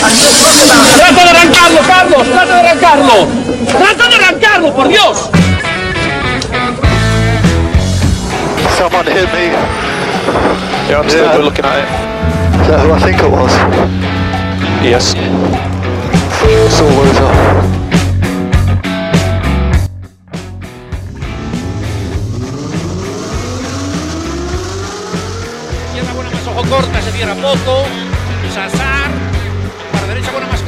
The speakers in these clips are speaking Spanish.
¡Trata de arrancarlo, Carlos! ¡Trata de arrancarlo! ¡Trata de arrancarlo, por Dios! Someone hit me. Yeah, I'm still Yeah. looking at it. Is that who I think it was? Yes. It's all over. Corta, se cierra poco.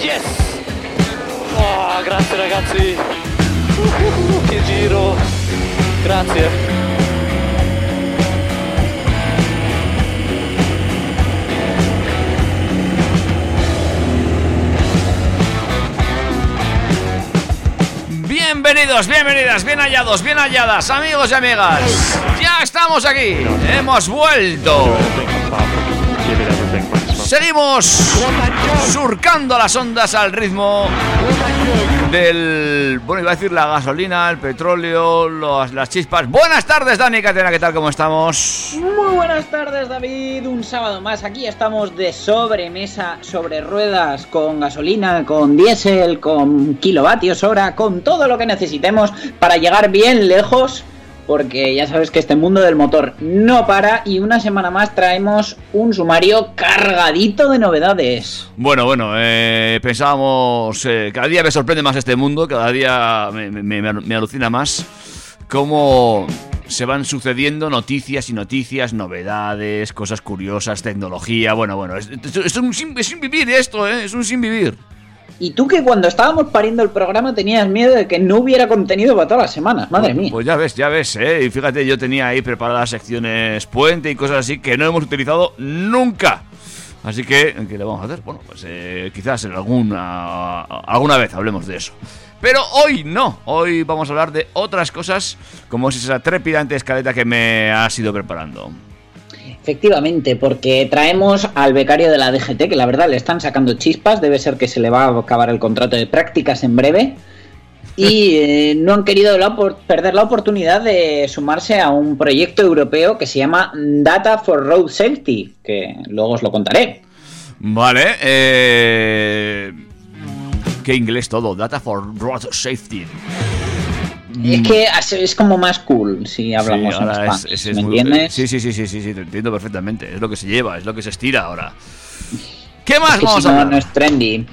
Yes! Oh, grazie ragazzi! Che giro! Grazie! Bienvenidos, bienvenidas, bien hallados, bien halladas, amigos y amigas. Ya estamos aquí, hemos vuelto. Seguimos surcando las ondas al ritmo del. Bueno, iba a decir la gasolina, el petróleo, los- las chispas. Buenas tardes, Dani Catena, ¿qué tal? ¿Cómo estamos? Muy buenas tardes David, un sábado más. Aquí estamos de sobremesa, sobre ruedas, con gasolina, con diésel, con kilovatios hora, con todo lo que necesitemos para llegar bien lejos. Porque ya sabes que este mundo del motor no para y una semana más traemos un sumario cargadito de novedades. Bueno, bueno, eh, pensábamos. eh, cada día me sorprende más este mundo, cada día me, alucina más cómo se van sucediendo noticias y noticias, novedades, cosas curiosas, tecnología. Bueno, bueno, es, un, sin, sin vivir esto, ¿eh? Es un sin vivir. Y tú que cuando estábamos pariendo el programa tenías miedo de que no hubiera contenido para todas las semanas, madre mía. Pues ya ves, ya ves, ¿eh? Y fíjate, yo tenía ahí preparadas secciones puente y cosas así que no hemos utilizado nunca. Así que, ¿qué le vamos a hacer? Bueno, pues eh, quizás en alguna, alguna vez hablemos de eso. Pero hoy no, hoy vamos a hablar de otras cosas, como es esa trepidante escaleta que me has ido preparando. Efectivamente, porque traemos al becario de la DGT, que la verdad le están sacando chispas, debe ser que se le va a acabar el contrato de prácticas en breve. Y eh, no han querido la perder la oportunidad de sumarse a un proyecto europeo que se llama Data for Road Safety, que luego os lo contaré. Vale, eh... Qué inglés todo, Data for Road Safety. Es que es- es como más cool si hablamos Sí, en ahora Spanish, es- ese es ¿me muy- entiendes? Sí, sí, sí, sí, sí, sí, te entiendo perfectamente. Es lo que se lleva, es lo que se estira ahora. ¿Qué más Es que vamos si a no, no es trendy.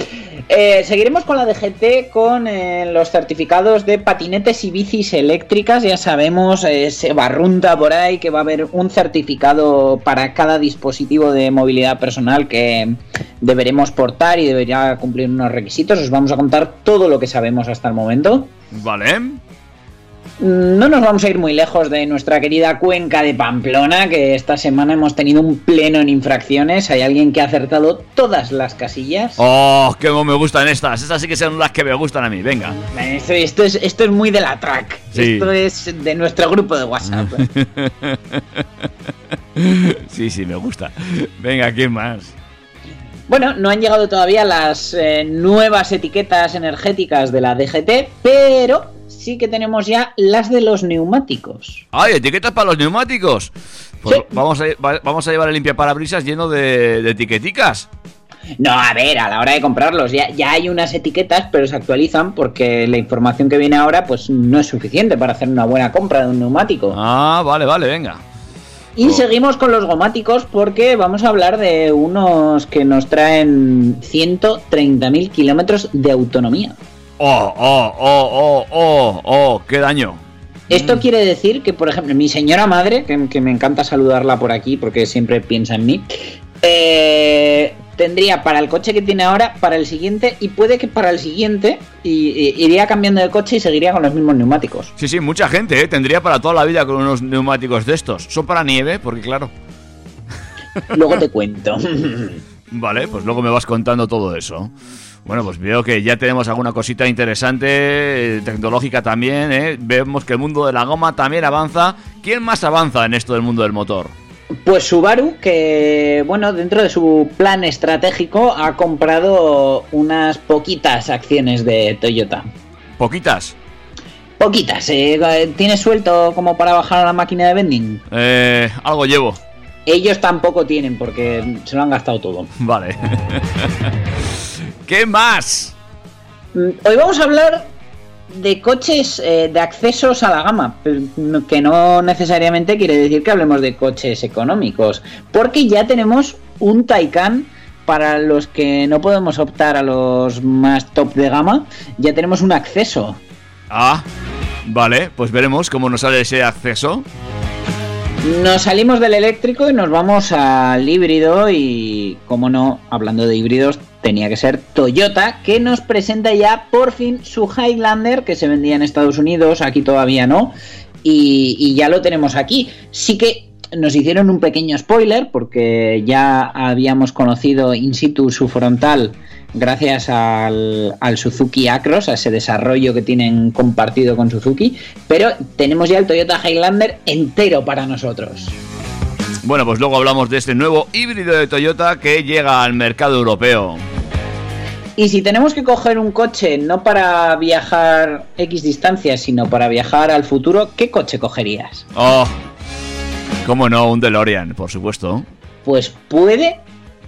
Eh, seguiremos con la DGT con eh, los certificados de patinetes y bicis eléctricas. Ya sabemos, eh, se barrunta por ahí que va a haber un certificado para cada dispositivo de movilidad personal que deberemos portar y debería cumplir unos requisitos. Os vamos a contar todo lo que sabemos hasta el momento. Vale. No nos vamos a ir muy lejos de nuestra querida cuenca de Pamplona, que esta semana hemos tenido un pleno en infracciones. Hay alguien que ha acertado todas las casillas. Oh, qué me gustan estas. Estas sí que son las que me gustan a mí. Venga. Esto, esto es, esto es muy de la track. Sí. Esto es de nuestro grupo de WhatsApp. Sí, sí, me gusta. Venga, ¿quién más? bueno, no han llegado todavía las eh, nuevas etiquetas energéticas de la DGT, pero sí que tenemos ya las de los neumáticos. ¡Ay, etiquetas para los neumáticos! Pues Sí. vamos, a, va- vamos a llevar el limpiaparabrisas lleno de, de etiqueticas. No, a ver, a la hora de comprarlos ya, ya hay unas etiquetas, pero se actualizan porque la información que viene ahora pues no es suficiente para hacer una buena compra de un neumático. Ah, vale, vale, venga. Y seguimos con los gomáticos porque vamos a hablar de unos que nos traen 130.000 kilómetros de autonomía. Oh, oh, oh, oh, oh, oh, qué daño. Esto quiere decir que, por ejemplo, mi señora madre, que, que me encanta saludarla por aquí porque siempre piensa en mí, eh, tendría para el coche que tiene ahora, para el siguiente y puede que para el siguiente y- y- iría cambiando de coche y seguiría con los mismos neumáticos. Sí, sí, mucha gente, ¿eh? Tendría para toda la vida con unos neumáticos de estos. Son para nieve, porque claro. Luego te cuento. Vale, pues luego me vas contando todo eso. Bueno, pues veo que ya tenemos alguna cosita interesante, eh, tecnológica también, ¿eh? Vemos que el mundo de la goma también avanza. ¿Quién más avanza en esto del mundo del motor? Pues Subaru, que bueno, dentro de su plan estratégico ha comprado unas poquitas acciones de Toyota. Poquitas. Poquitas, eh, ¿tienes suelto como para bajar a la máquina de vending? Eh, algo llevo. Ellos tampoco tienen porque se lo han gastado todo. Vale. ¿Qué más? Mm, Hoy vamos a hablar de coches eh, de accesos a la gama, que no necesariamente quiere decir que hablemos de coches económicos, porque ya tenemos un Taycan para los que no podemos optar a los más top de gama, ya tenemos un acceso. Ah, vale, pues veremos cómo nos sale ese acceso. Nos salimos del eléctrico y nos vamos al híbrido y, como no, hablando de híbridos, tenía que ser Toyota, que nos presenta ya por fin su Highlander, que se vendía en Estados Unidos, aquí todavía no, y, y ya lo tenemos aquí. Sí que nos hicieron un pequeño spoiler, porque ya habíamos conocido in situ su frontal gracias al, al Suzuki Acros, a ese desarrollo que tienen compartido con Suzuki, pero tenemos ya el Toyota Highlander entero para nosotros. Bueno, pues luego hablamos de este nuevo híbrido de Toyota que llega al mercado europeo. Y si tenemos que coger un coche no para viajar X distancias, sino para viajar al futuro, ¿qué coche cogerías? Oh, cómo no, un DeLorean, por supuesto. Pues puede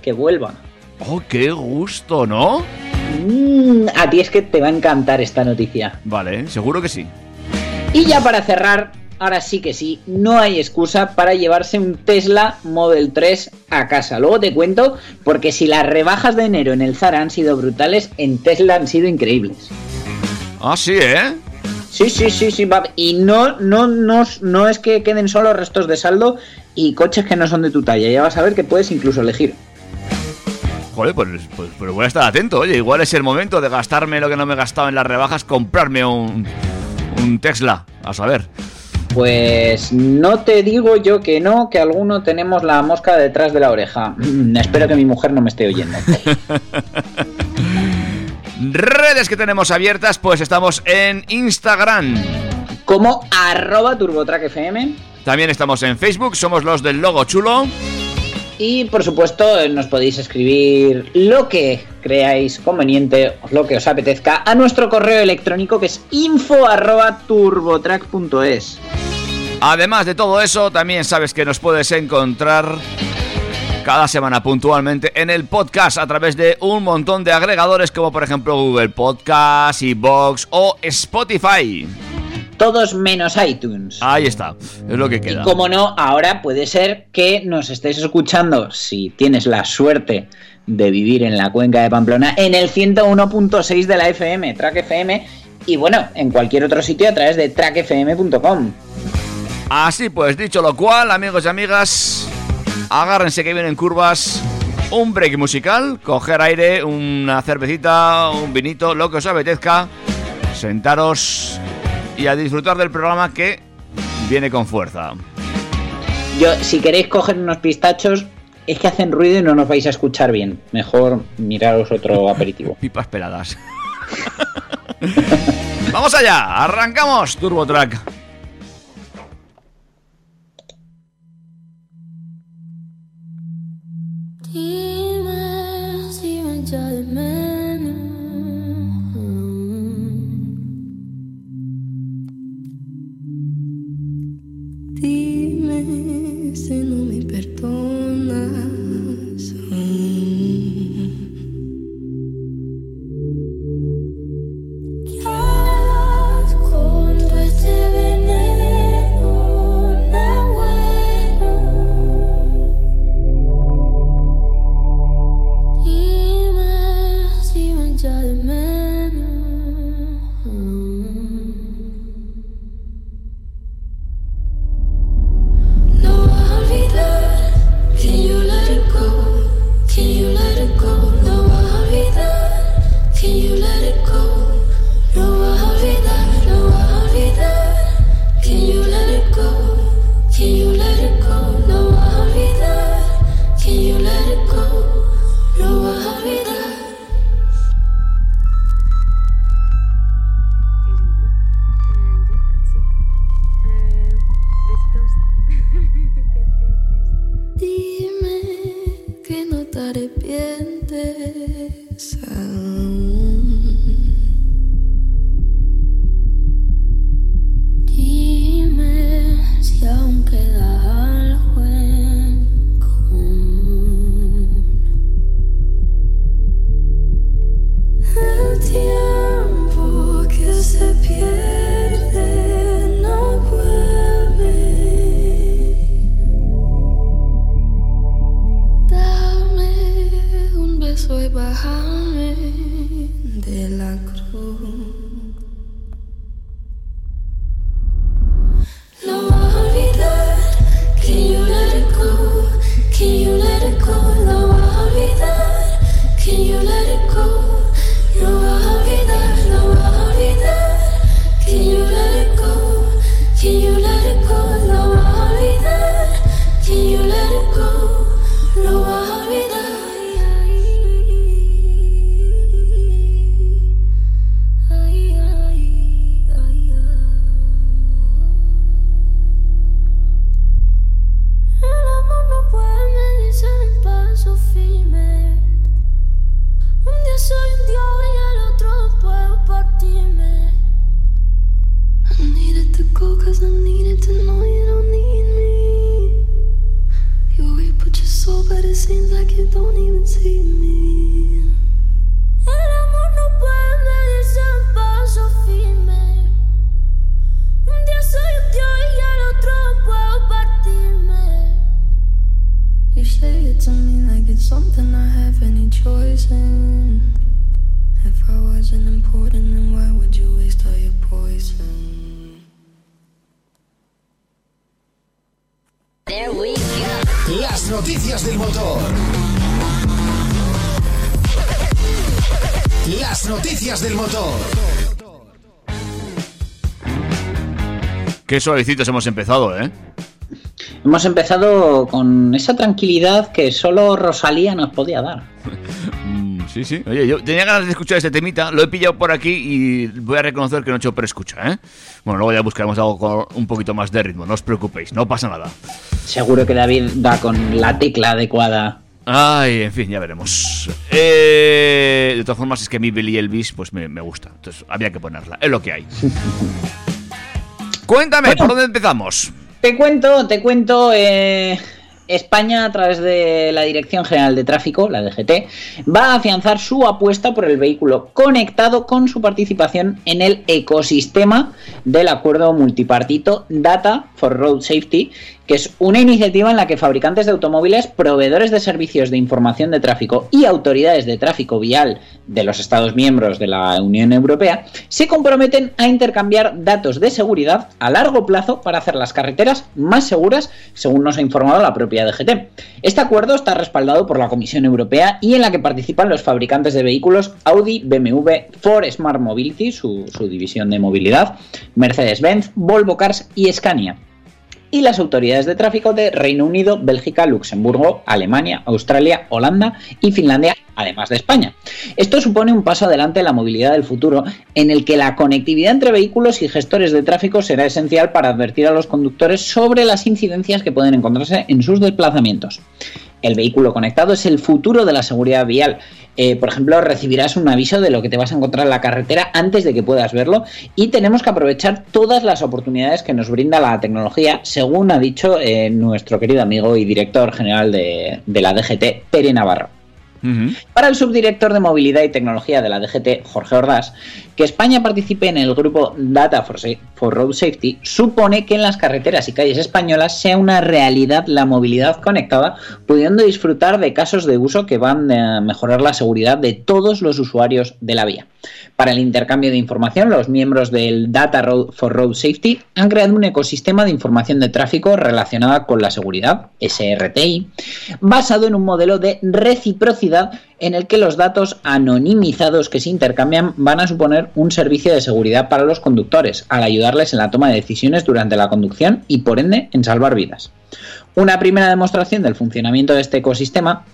que vuelva. Oh, qué gusto, ¿no? Mm, a ti es que te va a encantar esta noticia. Vale, seguro que sí. Y ya para cerrar, ahora sí que sí, no hay excusa para llevarse un Tesla Model 3 a casa. Luego te cuento, porque si las rebajas de enero en el Zara han sido brutales, en Tesla han sido increíbles. Ah, sí, ¿eh? Sí, sí, sí, sí, va- y no, no, no, no es que queden solo restos de saldo y coches que no son de tu talla. Ya vas a ver que puedes incluso elegir. Joder, pues, pues, pues voy a estar atento. Oye, igual es el momento de gastarme lo que no me he gastado en las rebajas, comprarme un, un Tesla. A saber. Pues no te digo yo que no, que alguno tenemos la mosca detrás de la oreja. Mm, espero que mi mujer no me esté oyendo. Redes que tenemos abiertas, pues estamos en Instagram. Como arroba TurboTrackFM. También estamos en Facebook, somos los del logo chulo. Y por supuesto, nos podéis escribir lo que creáis conveniente, lo que os apetezca, a nuestro correo electrónico que es info arroba turbotrack.es. Además de todo eso, también sabes que nos puedes encontrar cada semana puntualmente en el podcast a través de un montón de agregadores como por ejemplo Google Podcast, Evox o Spotify. Todos menos iTunes. Ahí está, es lo que Y queda. como no, ahora puede ser que nos estéis escuchando, si tienes la suerte de vivir en la cuenca de Pamplona, en el 101.6 de la FM, Track FM, y bueno, en cualquier otro sitio a través de trackfm.com. Así pues, dicho lo cual, amigos y amigas, agárrense que vienen curvas, un break musical, coger aire, una cervecita, un vinito, lo que os apetezca, sentaros y a disfrutar del programa que viene con fuerza. Yo, si queréis coger unos pistachos, es que hacen ruido y no nos vais a escuchar bien. Mejor miraros otro aperitivo. Pipas peladas. Vamos allá, arrancamos Turbo Track. Si no me perdonas. Suavecitos hemos empezado, ¿eh? Hemos empezado con esa tranquilidad que solo Rosalía nos podía dar. Mm, sí, sí. Oye, yo tenía ganas de escuchar este temita, lo he pillado por aquí y voy a reconocer que no he hecho preescucha, ¿eh? Bueno, luego ya buscaremos algo con un poquito más de ritmo, no os preocupéis, no pasa nada. Seguro que David da con la tecla adecuada. Ay, en fin, ya veremos. Eh, de todas formas, es que a mí Billy Elvis pues me, me gusta, entonces había que ponerla, es lo que hay. Cuéntame, ¿por dónde empezamos? Te cuento, te cuento. eh, España, a través de la Dirección General de Tráfico, la DGT, va a afianzar su apuesta por el vehículo conectado con su participación en el ecosistema del acuerdo multipartito Data for Road Safety, que es una iniciativa en la que fabricantes de automóviles, proveedores de servicios de información de tráfico y autoridades de tráfico vial de los Estados miembros de la Unión Europea se comprometen a intercambiar datos de seguridad a largo plazo para hacer las carreteras más seguras, según nos ha informado la propia DGT. Este acuerdo está respaldado por la Comisión Europea y en la que participan los fabricantes de vehículos Audi, BMW, Ford Smart Mobility, su, su división de movilidad, Mercedes-Benz, Volvo Cars y Scania y las autoridades de tráfico de Reino Unido, Bélgica, Luxemburgo, Alemania, Australia, Holanda y Finlandia, además de España. Esto supone un paso adelante en la movilidad del futuro, en el que la conectividad entre vehículos y gestores de tráfico será esencial para advertir a los conductores sobre las incidencias que pueden encontrarse en sus desplazamientos. El vehículo conectado es el futuro de la seguridad vial. Eh, por ejemplo, recibirás un aviso de lo que te vas a encontrar en la carretera antes de que puedas verlo y tenemos que aprovechar todas las oportunidades que nos brinda la tecnología, según ha dicho eh, nuestro querido amigo y director general de, de la DGT, Pere Navarro. Para el subdirector de movilidad y tecnología de la DGT, Jorge Ordaz, que España participe en el grupo Data for, for Road Safety supone que en las carreteras y calles españolas sea una realidad la movilidad conectada, pudiendo disfrutar de casos de uso que van a mejorar la seguridad de todos los usuarios de la vía. Para el intercambio de información, los miembros del Data Road for Road Safety han creado un ecosistema de información de tráfico relacionada con la seguridad, SRTI, basado en un modelo de reciprocidad en el que los datos anonimizados que se intercambian van a suponer un servicio de seguridad para los conductores, al ayudarles en la toma de decisiones durante la conducción y por ende en salvar vidas. Una primera demostración del funcionamiento de este ecosistema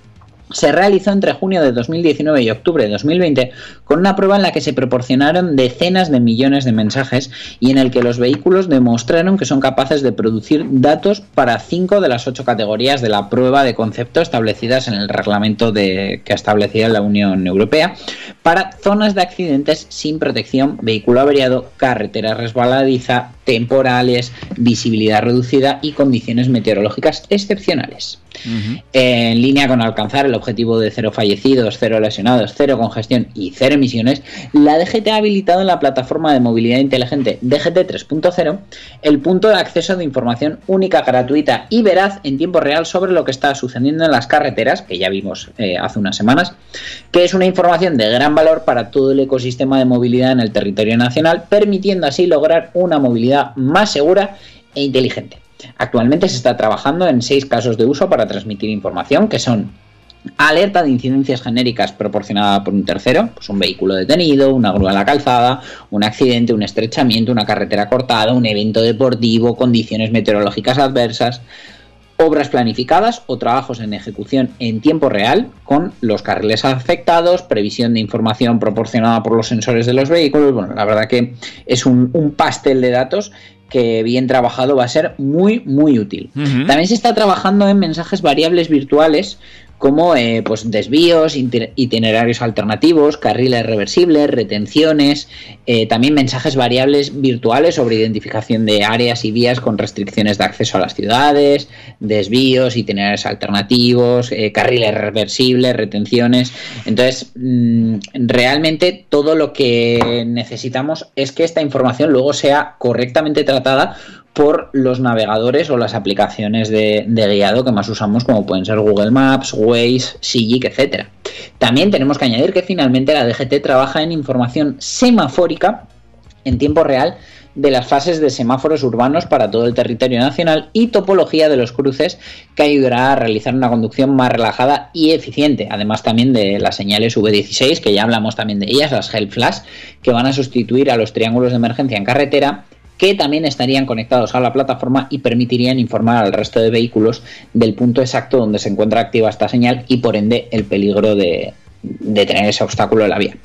se realizó entre junio de 2019 y octubre de 2020 con una prueba en la que se proporcionaron decenas de millones de mensajes y en el que los vehículos demostraron que son capaces de producir datos para cinco de las ocho categorías de la prueba de concepto establecidas en el reglamento de, que establecía la Unión Europea para zonas de accidentes sin protección, vehículo averiado, carretera resbaladiza, temporales, visibilidad reducida y condiciones meteorológicas excepcionales. En línea con alcanzar el objetivo de cero fallecidos, cero lesionados, cero congestión y cero emisiones, la DGT ha habilitado en la plataforma de movilidad inteligente DGT 3.0 el punto de acceso de información única, gratuita y veraz en tiempo real sobre lo que está sucediendo en las carreteras, que ya vimos eh, hace unas semanas, que es una información de gran valor para todo el ecosistema de movilidad en el territorio nacional, permitiendo así lograr una movilidad más segura e inteligente. Actualmente se está trabajando en seis casos de uso para transmitir información, que son alerta de incidencias genéricas proporcionada por un tercero, pues un vehículo detenido, una grúa en la calzada, un accidente, un estrechamiento, una carretera cortada, un evento deportivo, condiciones meteorológicas adversas, obras planificadas o trabajos en ejecución en tiempo real con los carriles afectados, previsión de información proporcionada por los sensores de los vehículos. Bueno, la verdad que es un, un pastel de datos que bien trabajado va a ser muy muy útil. También se está trabajando en mensajes variables virtuales como eh, pues desvíos, itinerarios alternativos, carriles reversibles, retenciones, eh, también mensajes variables virtuales sobre identificación de áreas y vías con restricciones de acceso a las ciudades, desvíos, itinerarios alternativos, eh, carriles reversibles, retenciones. Entonces, mm, realmente todo lo que necesitamos es que esta información luego sea correctamente tratada por los navegadores o las aplicaciones de, guiado que más usamos, como pueden ser Google Maps, Waze, Sigic, etc. También tenemos que añadir que finalmente la DGT trabaja en información semafórica en tiempo real de las fases de semáforos urbanos para todo el territorio nacional y topología de los cruces que ayudará a realizar una conducción más relajada y eficiente. Además también de las señales V16, que ya hablamos también de ellas, las Help Flash, que van a sustituir a los triángulos de emergencia en carretera que también estarían conectados a la plataforma y permitirían informar al resto de vehículos del punto exacto donde se encuentra activa esta señal y por ende el peligro de, de tener ese obstáculo en la vía.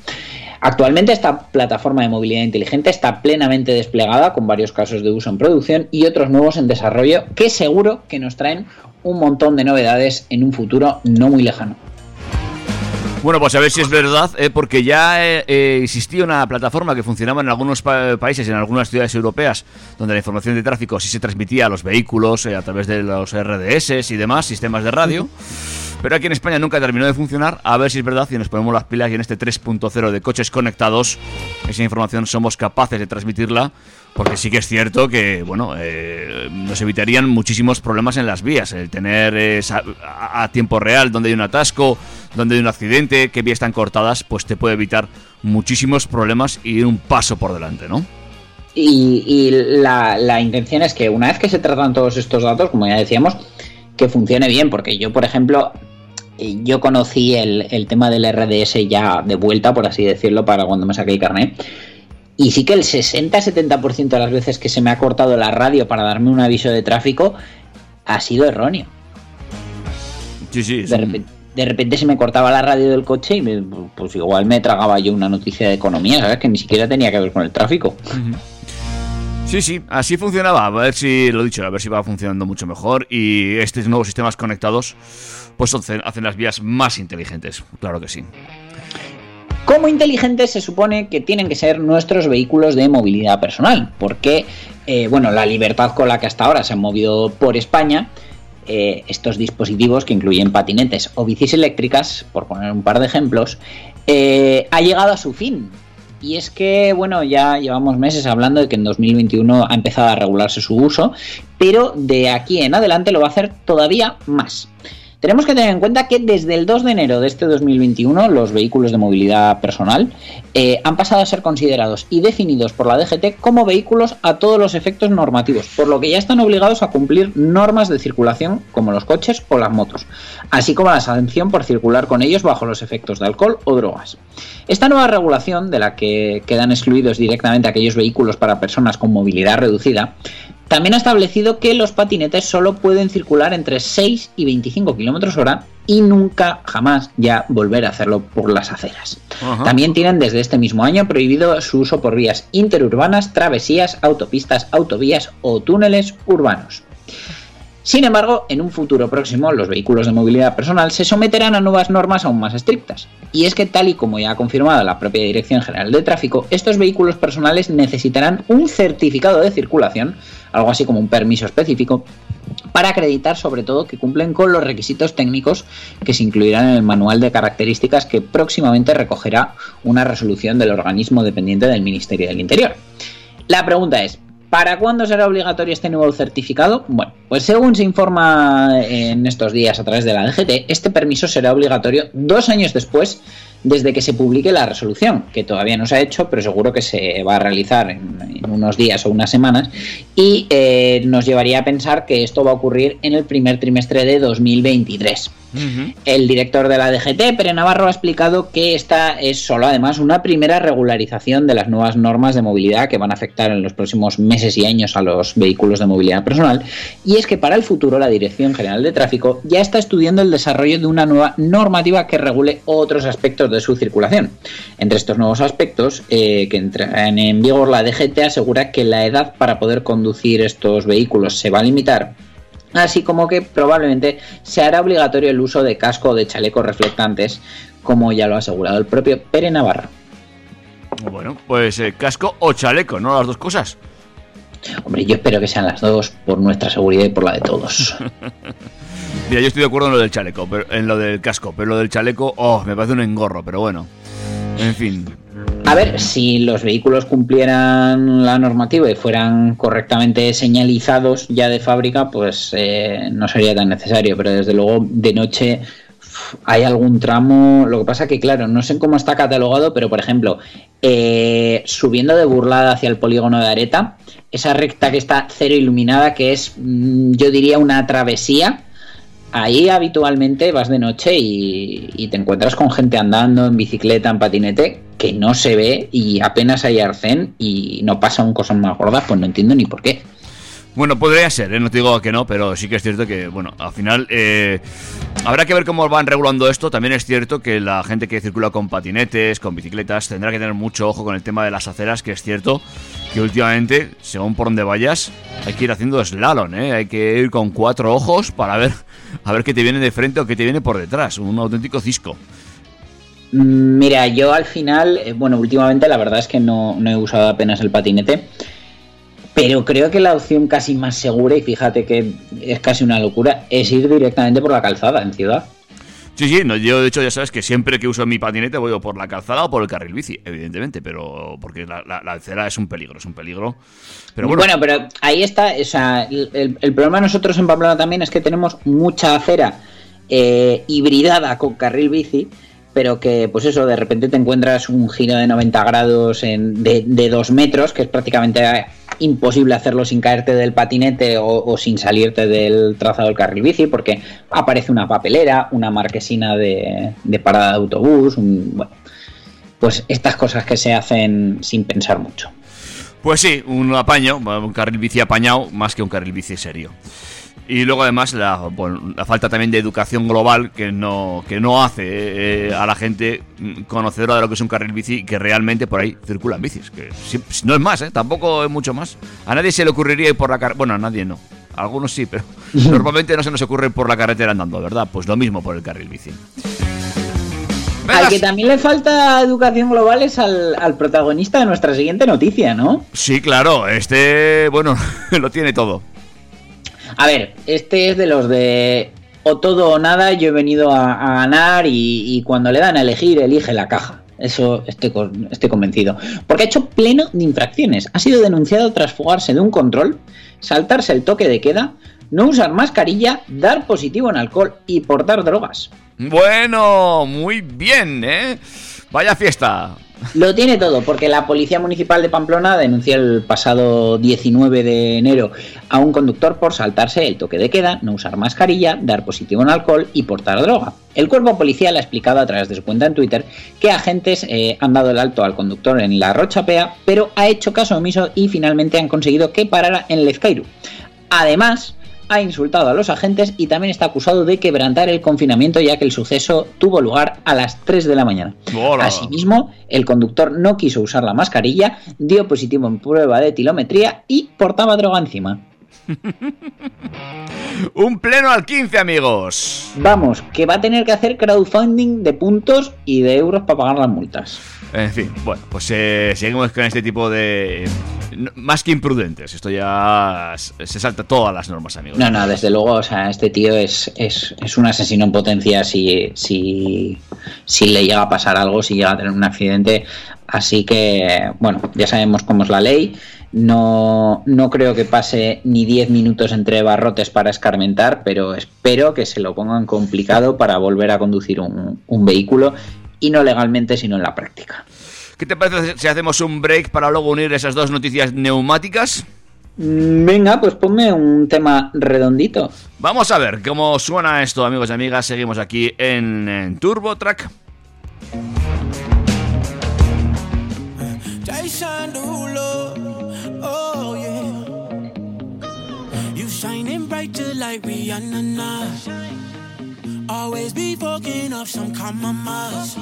Actualmente esta plataforma de movilidad inteligente está plenamente desplegada con varios casos de uso en producción y otros nuevos en desarrollo que seguro que nos traen un montón de novedades en un futuro no muy lejano. Bueno, pues a ver si es verdad, eh, porque ya eh, eh, existía una plataforma que funcionaba en algunos pa- países, en algunas ciudades europeas, donde la información de tráfico sí se transmitía a los vehículos eh, a través de los RDS y demás, sistemas de radio. Pero aquí en España nunca terminó de funcionar. A ver si es verdad y nos ponemos las pilas y en este 3.0 de coches conectados, esa información somos capaces de transmitirla. Porque sí que es cierto que, bueno, eh, nos evitarían muchísimos problemas en las vías. El tener eh, a, tiempo real donde hay un atasco, donde hay un accidente, qué vías están cortadas, pues te puede evitar muchísimos problemas y ir un paso por delante, ¿no? Y, y la, la intención es que una vez que se tratan todos estos datos, como ya decíamos, que funcione bien, porque yo, por ejemplo, eh, yo conocí el, el tema del RDS ya de vuelta, por así decirlo, para cuando me saqué el carnet. Y sí que el 60-70% de las veces que se me ha cortado la radio para darme un aviso de tráfico ha sido erróneo. Sí, sí. De repente, de repente se me cortaba la radio del coche y me- pues igual me tragaba yo una noticia de economía, ¿sabes? Que ni siquiera tenía que ver con el tráfico. Sí, sí, así funcionaba. A ver si, lo dicho, a ver si va funcionando mucho mejor. Y estos nuevos sistemas conectados, pues hacen, hacen las vías más inteligentes. Claro que sí. ¿Cómo inteligentes se supone que tienen que ser nuestros vehículos de movilidad personal? Porque, eh, bueno, la libertad con la que hasta ahora se han movido por España, eh, estos dispositivos que incluyen patinetes o bicis eléctricas, por poner un par de ejemplos, eh, ha llegado a su fin. Y es que, bueno, ya llevamos meses hablando de que en 2021 ha empezado a regularse su uso, pero de aquí en adelante lo va a hacer todavía más. Tenemos que tener en cuenta que desde el 2 de enero de este 2021 los vehículos de movilidad personal eh, han pasado a ser considerados y definidos por la DGT como vehículos a todos los efectos normativos, por lo que ya están obligados a cumplir normas de circulación como los coches o las motos, así como la sanción por circular con ellos bajo los efectos de alcohol o drogas. Esta nueva regulación, de la que quedan excluidos directamente aquellos vehículos para personas con movilidad reducida, también ha establecido que los patinetes solo pueden circular entre 6 y 25 km hora y nunca jamás ya volver a hacerlo por las aceras. Ajá. También tienen desde este mismo año prohibido su uso por vías interurbanas, travesías, autopistas, autovías o túneles urbanos. Sin embargo, en un futuro próximo, los vehículos de movilidad personal se someterán a nuevas normas aún más estrictas. Y es que, tal y como ya ha confirmado la propia Dirección General de Tráfico, estos vehículos personales necesitarán un certificado de circulación, algo así como un permiso específico, para acreditar sobre todo que cumplen con los requisitos técnicos que se incluirán en el manual de características que próximamente recogerá una resolución del organismo dependiente del Ministerio del Interior. La pregunta es, ¿Para cuándo será obligatorio este nuevo certificado? Bueno, pues según se informa en estos días a través de la DGT, este permiso será obligatorio dos años después desde que se publique la resolución, que todavía no se ha hecho, pero seguro que se va a realizar en, unos días o unas semanas, y eh, nos llevaría a pensar que esto va a ocurrir en el primer trimestre de 2023. El director de la DGT, Pere Navarro, ha explicado que esta es solo además una primera regularización de las nuevas normas de movilidad que van a afectar en los próximos meses y años a los vehículos de movilidad personal. Y es que para el futuro la Dirección General de Tráfico ya está estudiando el desarrollo de una nueva normativa que regule otros aspectos de su circulación. Entre estos nuevos aspectos eh, que entrarán en vigor, la DGT asegura que la edad para poder conducir estos vehículos se va a limitar así como que probablemente se hará obligatorio el uso de casco o de chalecos reflectantes, como ya lo ha asegurado el propio Pere Navarra. Bueno, pues eh, casco o chaleco, ¿no? Las dos cosas. Hombre, yo espero que sean las dos por nuestra seguridad y por la de todos. Mira, yo estoy de acuerdo en lo del chaleco, pero, en lo del casco, pero lo del chaleco, oh, me parece un engorro, pero bueno. En fin. A ver, si los vehículos cumplieran la normativa y fueran correctamente señalizados ya de fábrica, pues eh, no sería tan necesario, pero desde luego de noche hay algún tramo, lo que pasa que claro, no sé cómo está catalogado, pero por ejemplo, eh, subiendo de burlada hacia el polígono de Areta, esa recta que está cero iluminada, que es mm, yo diría una travesía, ahí habitualmente vas de noche y, te encuentras con gente andando en bicicleta, en patinete, que no se ve y apenas hay arcén y no pasan cosas más gordas, pues no entiendo ni por qué. Bueno, podría ser, ¿eh? no te digo que no, pero sí que es cierto que, bueno, al final eh, habrá que ver cómo van regulando esto. También es cierto que la gente que circula con patinetes, con bicicletas, tendrá que tener mucho ojo con el tema de las aceras, que es cierto que últimamente, según por donde vayas, hay que ir haciendo slalom, ¿eh? hay que ir con cuatro ojos para ver a ver qué te viene de frente o qué te viene por detrás. Un auténtico cisco. Mira, yo al final, eh, bueno, últimamente la verdad es que no, no he usado apenas el patinete. Pero creo que la opción casi más segura, y fíjate que es casi una locura, es ir directamente por la calzada en ciudad. Sí, sí, no, yo de hecho ya sabes que siempre que uso mi patinete voy por la calzada o por el carril bici, evidentemente, pero porque la, la, la acera es un peligro, es un peligro. Pero bueno, bueno pero ahí está, o sea, el, el, problema nosotros en Pamplona también es que tenemos mucha acera eh, hibridada con carril bici, pero que pues eso, de repente te encuentras un giro de 90 grados en, de, de dos metros, que es prácticamente imposible hacerlo sin caerte del patinete o, sin salirte del trazado del carril bici, porque aparece una papelera, una marquesina de, de parada de autobús, un, bueno, pues estas cosas que se hacen sin pensar mucho. Pues sí, un apaño, un carril bici apañado más que un carril bici serio. Y luego además la, bueno, la, falta también de educación global que no, que no hace eh, a la gente conocedora de lo que es un carril bici que realmente por ahí circulan bicis. Que si, no es más, ¿eh? tampoco es mucho más. A nadie se le ocurriría ir por la carretera. Bueno, a nadie no. A algunos sí, pero normalmente no se nos ocurre por la carretera andando, ¿verdad? Pues lo mismo por el carril bici. Al que también le falta educación global es al, al, protagonista de nuestra siguiente noticia, ¿no? Sí, claro. Este, bueno, lo tiene todo. A ver, este es de los de o todo o nada, yo he venido a, ganar y, y, cuando le dan a elegir, elige la caja. Eso estoy, estoy convencido. Porque ha hecho pleno de infracciones. Ha sido denunciado tras fugarse de un control, saltarse el toque de queda, no usar mascarilla, dar positivo en alcohol y portar drogas. Bueno, muy bien, ¿eh? Vaya fiesta. Lo tiene todo, porque la Policía Municipal de Pamplona denunció el pasado 19 de enero a un conductor por saltarse el toque de queda, no usar mascarilla, dar positivo en alcohol y portar droga. El cuerpo policial ha explicado a través de su cuenta en Twitter que agentes eh, han dado el alto al conductor en la Rochapea, pero ha hecho caso omiso y finalmente han conseguido que parara en Lezcairu. Además, ha insultado a los agentes y también está acusado de quebrantar el confinamiento ya que el suceso tuvo lugar a las 3 de la mañana. Asimismo, el conductor no quiso usar la mascarilla, dio positivo en prueba de tilometría y portaba droga encima. Un pleno al 15, amigos. Vamos, que va a tener que hacer crowdfunding de puntos y de euros para pagar las multas. En fin, bueno, pues eh, seguimos con este tipo de... más que imprudentes. Esto ya se salta todas las normas, amigos. No, no, desde luego, o sea, este tío es, es, es un asesino en potencia si, si, si le llega a pasar algo, si llega a tener un accidente. Así que, bueno, ya sabemos cómo es la ley. No, no creo que pase ni 10 minutos entre barrotes para escarmentar, pero espero que se lo pongan complicado para volver a conducir un, un vehículo y no legalmente, sino en la práctica. ¿Qué te parece si hacemos un break para luego unir esas dos noticias neumáticas? Venga, pues ponme un tema redondito. Vamos a ver cómo suena esto, amigos y amigas. Seguimos aquí en, en Turbo Track. Derulo, oh yeah. You shining bright just like Rihanna. now. Always be fucking up some compromise.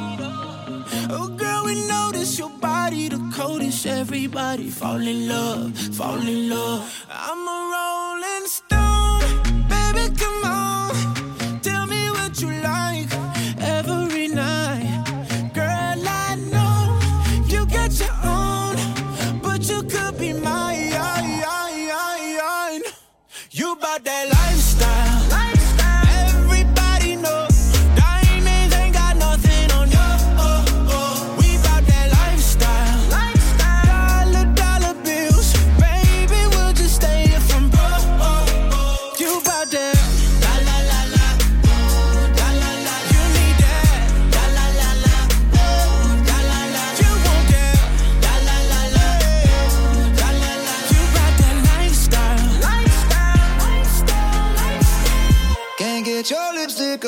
Oh girl, we notice your body the coldest. Everybody fall in love, fall in love. I'm a rolling stone, baby, come on.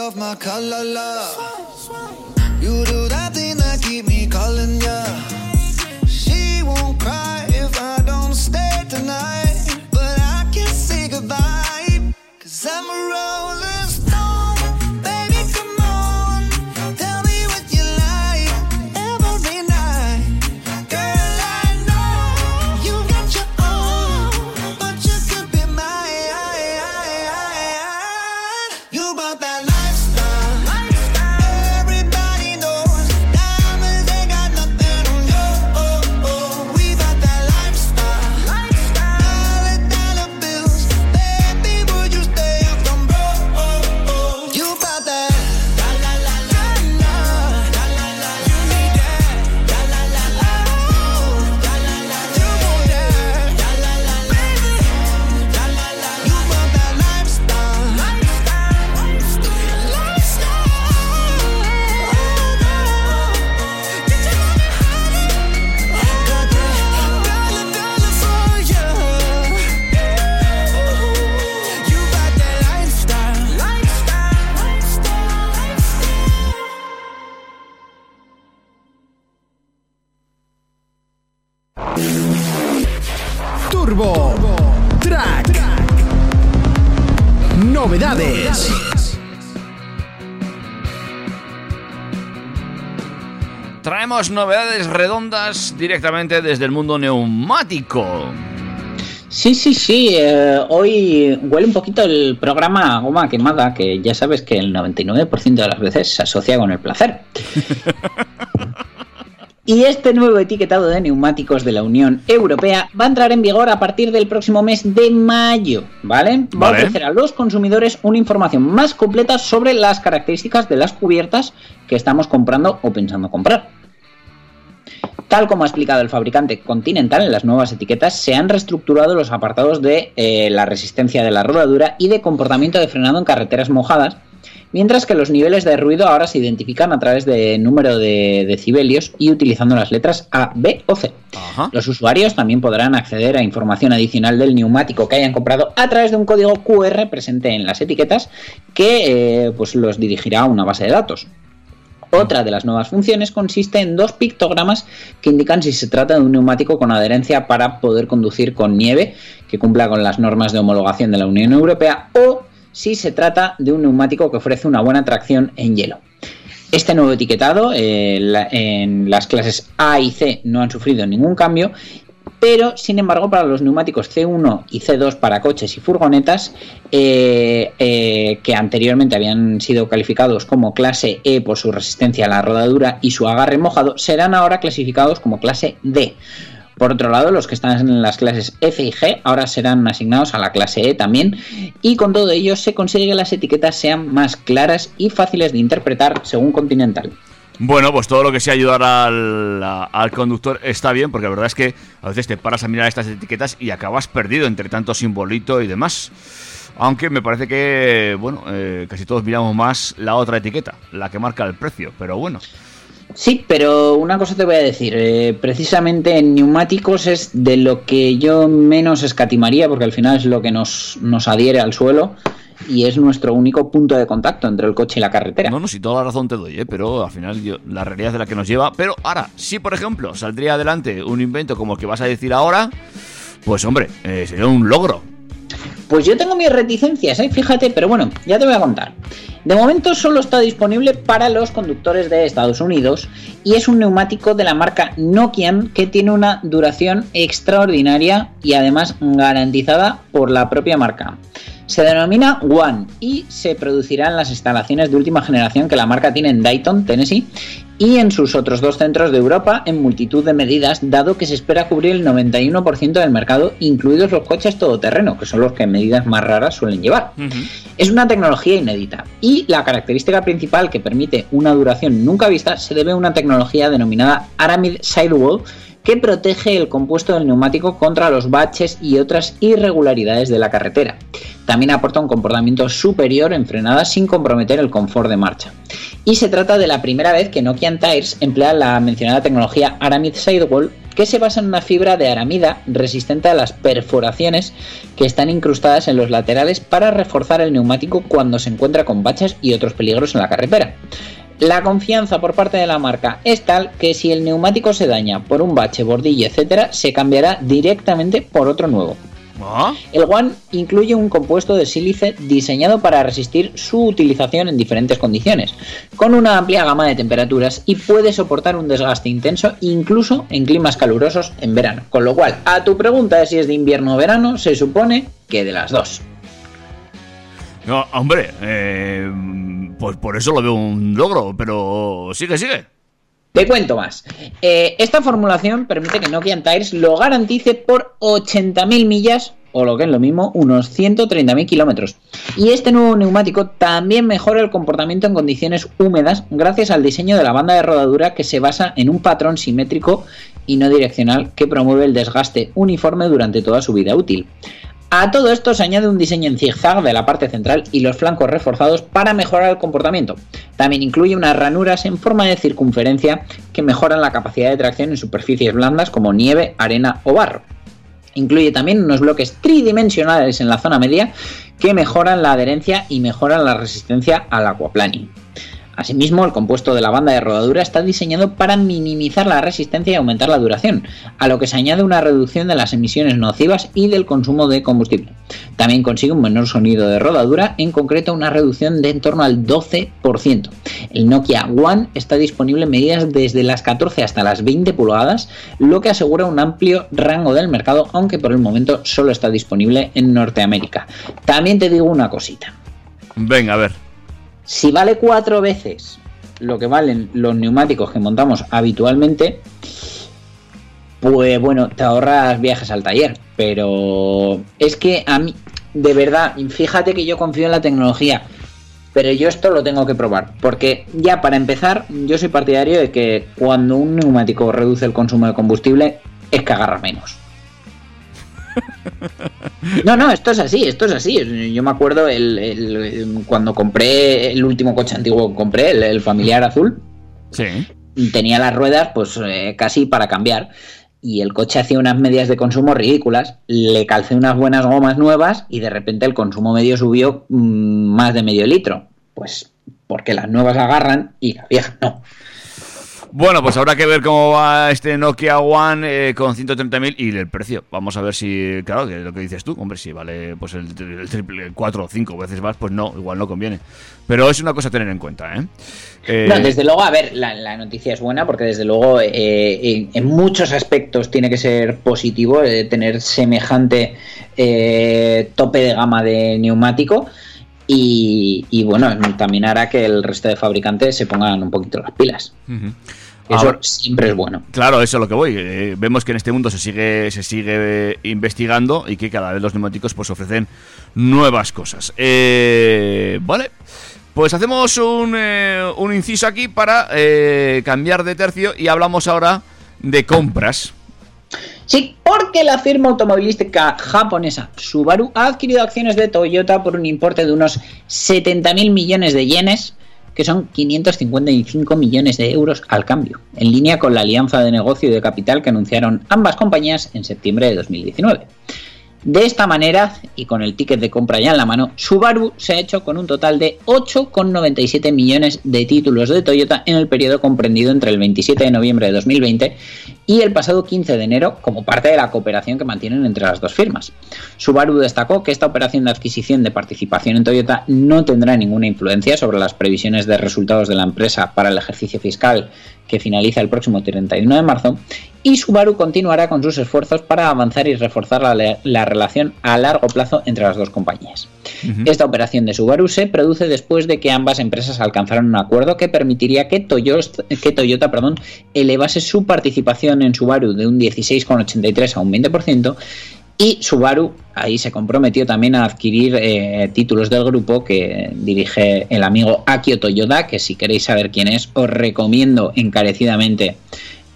Off my collar, love. You do that thing that keep me calling ya. She won't cry if I don't stay tonight. But I can't say goodbye. Cause I'm a Novedades redondas directamente desde el mundo neumático. Sí, sí, sí. eh, hoy huele un poquito el programa a goma quemada, que ya sabes que el 99% de las veces se asocia con el placer. Y este nuevo etiquetado de neumáticos de la Unión Europea va a entrar en vigor a partir del próximo mes de mayo, ¿vale? Va Vale. a ofrecer a los consumidores una información más completa sobre las características de las cubiertas que estamos comprando o pensando comprar. Tal como ha explicado el fabricante Continental en las nuevas etiquetas, se han reestructurado los apartados de eh, la resistencia de la rodadura y de comportamiento de frenado en carreteras mojadas, mientras que los niveles de ruido ahora se identifican a través de número de decibelios y utilizando las letras A, B o C. Ajá. Los usuarios también podrán acceder a información adicional del neumático que hayan comprado a través de un código QR presente en las etiquetas que eh, pues los dirigirá a una base de datos. Otra de las nuevas funciones consiste en dos pictogramas que indican si se trata de un neumático con adherencia para poder conducir con nieve, que cumpla con las normas de homologación de la Unión Europea, o si se trata de un neumático que ofrece una buena tracción en hielo. Este nuevo etiquetado eh, en las clases A y C no han sufrido ningún cambio, pero sin embargo para los neumáticos C1 y C2 para coches y furgonetas, eh, eh, que anteriormente habían sido calificados como clase E por su resistencia a la rodadura y su agarre mojado, serán ahora clasificados como clase D. Por otro lado, los que están en las clases F y G ahora serán asignados a la clase E también, y con todo ello se consigue que las etiquetas sean más claras y fáciles de interpretar según Continental. Bueno, pues todo lo que sea ayudar al, al conductor está bien, porque la verdad es que a veces te paras a mirar estas etiquetas y acabas perdido entre tanto simbolito y demás. Aunque me parece que, bueno, eh, casi todos miramos más la otra etiqueta, la que marca el precio, pero bueno. Sí, pero una cosa te voy a decir, eh, precisamente en neumáticos es de lo que yo menos escatimaría, porque al final es lo que nos, nos adhiere al suelo y es nuestro único punto de contacto entre el coche y la carretera. No, no, si toda la razón te doy, ¿eh? pero al final yo- la realidad es de la que nos lleva. Pero ahora, si por ejemplo saldría adelante un invento como el que vas a decir ahora, pues hombre, eh, sería un logro. Pues yo tengo mis reticencias, ¿eh? fíjate, pero bueno, ya te voy a contar. De momento solo está disponible para los conductores de Estados Unidos y es un neumático de la marca Nokian que tiene una duración extraordinaria y además garantizada por la propia marca. Se denomina One y se producirá en las instalaciones de última generación que la marca tiene en Dayton, Tennessee, y en sus otros dos centros de Europa en multitud de medidas, dado que se espera cubrir el 91% del mercado, incluidos los coches todoterreno, que son los que en medidas más raras suelen llevar. Es una tecnología inédita y la característica principal que permite una duración nunca vista se debe a una tecnología denominada Aramid Sidewall que protege el compuesto del neumático contra los baches y otras irregularidades de la carretera. También aporta un comportamiento superior en frenadas sin comprometer el confort de marcha. Y se trata de la primera vez que Nokian Tires emplea la mencionada tecnología Aramid Sidewall que se basa en una fibra de aramida resistente a las perforaciones que están incrustadas en los laterales para reforzar el neumático cuando se encuentra con baches y otros peligros en la carretera. La confianza por parte de la marca es tal que si el neumático se daña por un bache, bordillo, etc., se cambiará directamente por otro nuevo. ¿Ah? El One incluye un compuesto de sílice diseñado para resistir su utilización en diferentes condiciones, con una amplia gama de temperaturas y puede soportar un desgaste intenso incluso en climas calurosos en verano. Con lo cual, a tu pregunta de si es de invierno o verano, se supone que de las dos. No, hombre, eh, pues por eso lo veo un logro, pero sigue, sigue. Te cuento más. Eh, esta formulación permite que Nokian Tires lo garantice por 80.000 millas, o lo que es lo mismo, unos 130.000 kilómetros. Y este nuevo neumático también mejora el comportamiento en condiciones húmedas gracias al diseño de la banda de rodadura que se basa en un patrón simétrico y no direccional que promueve el desgaste uniforme durante toda su vida útil. A todo esto se añade un diseño en zigzag de la parte central y los flancos reforzados para mejorar el comportamiento. También incluye unas ranuras en forma de circunferencia que mejoran la capacidad de tracción en superficies blandas como nieve, arena o barro. Incluye también unos bloques tridimensionales en la zona media que mejoran la adherencia y mejoran la resistencia al aquaplaning. Asimismo, el compuesto de la banda de rodadura está diseñado para minimizar la resistencia y aumentar la duración, a lo que se añade una reducción de las emisiones nocivas y del consumo de combustible. También consigue un menor sonido de rodadura, en concreto una reducción de en torno al 12%. El Nokia One está disponible en medidas desde las 14 hasta las 20 pulgadas, lo que asegura un amplio rango del mercado, aunque por el momento solo está disponible en Norteamérica. También te digo una cosita. Venga, a ver. Si vale cuatro veces lo que valen los neumáticos que montamos habitualmente, pues bueno, te ahorras viajes al taller. Pero es que a mí, de verdad, fíjate que yo confío en la tecnología. Pero yo esto lo tengo que probar. Porque ya para empezar, yo soy partidario de que cuando un neumático reduce el consumo de combustible, es que agarra menos. No, no, esto es así, esto es así. Yo me acuerdo el, el- cuando compré el último coche antiguo que compré, el, el familiar azul, Sí. tenía las ruedas pues eh, casi para cambiar. Y el coche hacía unas medias de consumo ridículas. Le calcé unas buenas gomas nuevas y de repente el consumo medio subió mm, más de medio litro. Pues porque las nuevas agarran y las viejas no. Bueno, pues habrá que ver cómo va este Nokia One eh, con 130.000 y el precio. Vamos a ver si, claro, que lo que dices tú, hombre, si vale pues el, el triple, cuatro o cinco veces más, pues no, igual no conviene. Pero es una cosa a tener en cuenta, ¿eh? Eh, No, desde luego, a ver, la, la noticia es buena porque desde luego eh, en, en muchos aspectos tiene que ser positivo eh, tener semejante eh, tope de gama de neumático y, y, bueno, también hará que el resto de fabricantes se pongan un poquito las pilas. ujú. Eso Ahora- siempre es bueno. Claro, eso es lo que voy. Eh, vemos que en este mundo se sigue, se sigue investigando y que cada vez los neumáticos pues ofrecen nuevas cosas. Eh, vale. Pues hacemos un, eh, un inciso aquí para eh, cambiar de tercio y hablamos ahora de compras. Sí, porque la firma automovilística japonesa Subaru ha adquirido acciones de Toyota por un importe de unos 70.000 millones de yenes, que son 555 millones de euros al cambio, en línea con la alianza de negocio y de capital que anunciaron ambas compañías en septiembre de 2019. De esta manera, y con el ticket de compra ya en la mano, Subaru se ha hecho con un total de 8,97 millones de títulos de Toyota en el periodo comprendido entre el 27 de noviembre de 2020 y el pasado 15 de enero como parte de la cooperación que mantienen entre las dos firmas. Subaru destacó que esta operación de adquisición de participación en Toyota no tendrá ninguna influencia sobre las previsiones de resultados de la empresa para el ejercicio fiscal que finaliza el próximo 31 de marzo y Subaru continuará con sus esfuerzos para avanzar y reforzar la, la relación a largo plazo entre las dos compañías. Esta operación de Subaru se produce después de que ambas empresas alcanzaron un acuerdo que permitiría que Toyota, que Toyota perdón, elevase su participación en Subaru de un 16,83 a un 20% y Subaru ahí se comprometió también a adquirir eh, títulos del grupo que dirige el amigo Akio Toyoda, que si queréis saber quién es, os recomiendo encarecidamente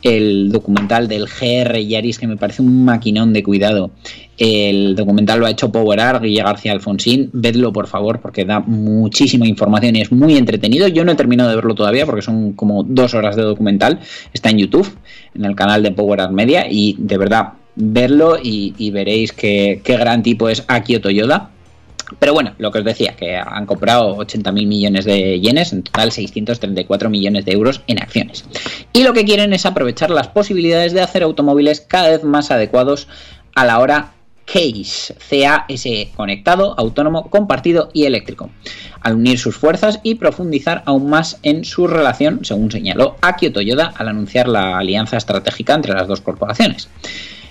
el documental del GR Yaris, que me parece un maquinón de cuidado. El documental lo ha hecho Power Art, Guille García Alfonsín. Vedlo, por favor, porque da muchísima información y es muy entretenido. Yo no he terminado de verlo todavía porque son como dos horas de documental. Está en YouTube, en el canal de Power Art Media, y de verdad, verlo y, veréis que- qué gran tipo es Akio Toyoda. Pero bueno, lo que os decía, que han comprado 80.000 millones de yenes, en total 634 millones de euros en acciones. Y lo que quieren es aprovechar las posibilidades de hacer automóviles cada vez más adecuados a la hora CASE, CASE, conectado, autónomo, compartido y eléctrico, al unir sus fuerzas y profundizar aún más en su relación, según señaló Akio Toyoda al anunciar la alianza estratégica entre las dos corporaciones.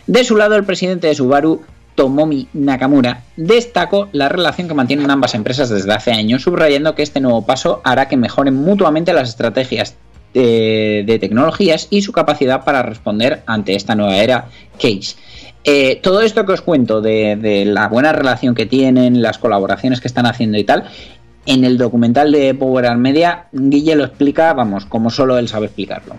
De su lado, el presidente de Subaru, Tomomi Nakamura, destacó la relación que mantienen ambas empresas desde hace años, subrayando que este nuevo paso hará que mejoren mutuamente las estrategias de, de tecnologías y su capacidad para responder ante esta nueva era Case. Eh, todo esto que os cuento de, la buena relación que tienen, las colaboraciones que están haciendo y tal, en el documental de Power Media, Guille lo explica, vamos, como solo él sabe explicarlo.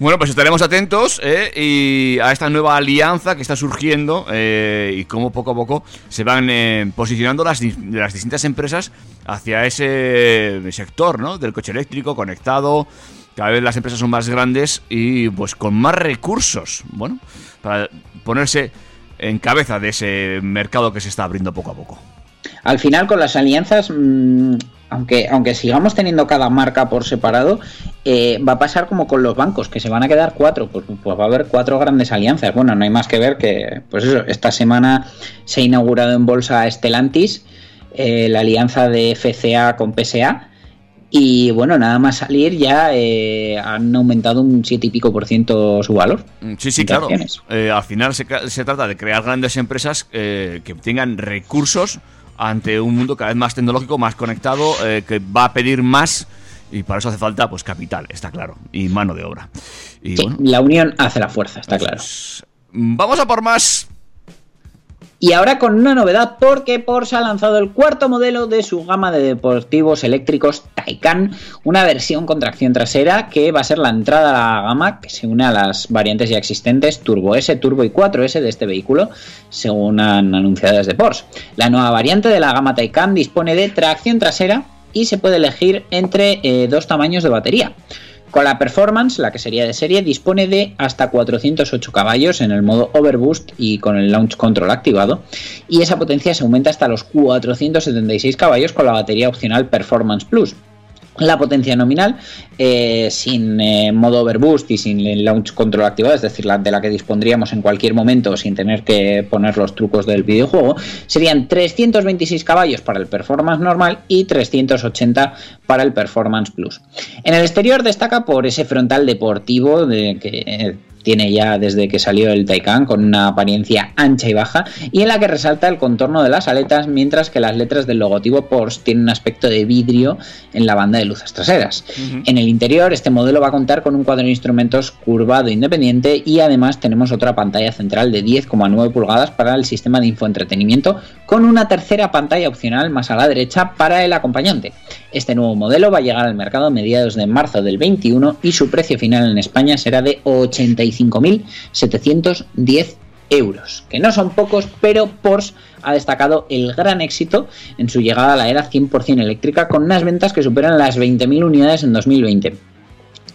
Bueno, pues estaremos atentos eh, y a esta nueva alianza que está surgiendo eh, y cómo poco a poco se van eh, posicionando las, las distintas empresas hacia ese sector ¿no? del coche eléctrico conectado. Cada vez las empresas son más grandes y pues con más recursos, bueno, para ponerse en cabeza de ese mercado que se está abriendo poco a poco. Al final, con las alianzas, mmm, aunque, aunque sigamos teniendo cada marca por separado, eh, va a pasar como con los bancos, que se van a quedar cuatro, pues, pues va a haber cuatro grandes alianzas. Bueno, no hay más que ver que, pues eso, esta semana se ha inaugurado en bolsa Stellantis, eh, la alianza de FCA con PSA. Y bueno, nada más salir ya eh, han aumentado un 7 y pico por ciento su valor. Mm, Sí, sí, claro. Eh, al final se, se trata de crear grandes empresas eh, que tengan recursos ante un mundo cada vez más tecnológico, más conectado, eh, que va a pedir más y para eso hace falta pues capital, está claro, y mano de obra. Y Sí, bueno, la unión hace la fuerza, está claro. vamos a por más. Y ahora con una novedad porque Porsche ha lanzado el cuarto modelo de su gama de deportivos eléctricos Taycan, una versión con tracción trasera que va a ser la entrada a la gama que se une a las variantes ya existentes Turbo S, Turbo y 4S de este vehículo, según han anunciado desde Porsche. La nueva variante de la gama Taycan dispone de tracción trasera y se puede elegir entre eh, dos tamaños de batería. Con la Performance, la que sería de serie, dispone de hasta 408 caballos en el modo Overboost y con el Launch Control activado, y esa potencia se aumenta hasta los 476 caballos con la batería opcional Performance Plus. La potencia nominal eh, sin eh, modo overboost y sin launch control activado, es decir, la de la que dispondríamos en cualquier momento sin tener que poner los trucos del videojuego, serían 326 caballos para el performance normal y 380 para el performance plus. En el exterior destaca por ese frontal deportivo de que tiene ya desde que salió el Taycan con una apariencia ancha y baja y en la que resalta el contorno de las aletas mientras que las letras del logotipo Porsche tienen un aspecto de vidrio en la banda de luces traseras. En el interior este modelo va a contar con un cuadro de instrumentos curvado independiente y además tenemos otra pantalla central de 10,9 pulgadas para el sistema de infoentretenimiento con una tercera pantalla opcional más a la derecha para el acompañante. Este nuevo modelo va a llegar al mercado a mediados de marzo del 21 y su precio final en España será de 85.710 euros, que no son pocos, pero Porsche ha destacado el gran éxito en su llegada a la era 100% eléctrica con unas ventas que superan las 20.000 unidades en 2020.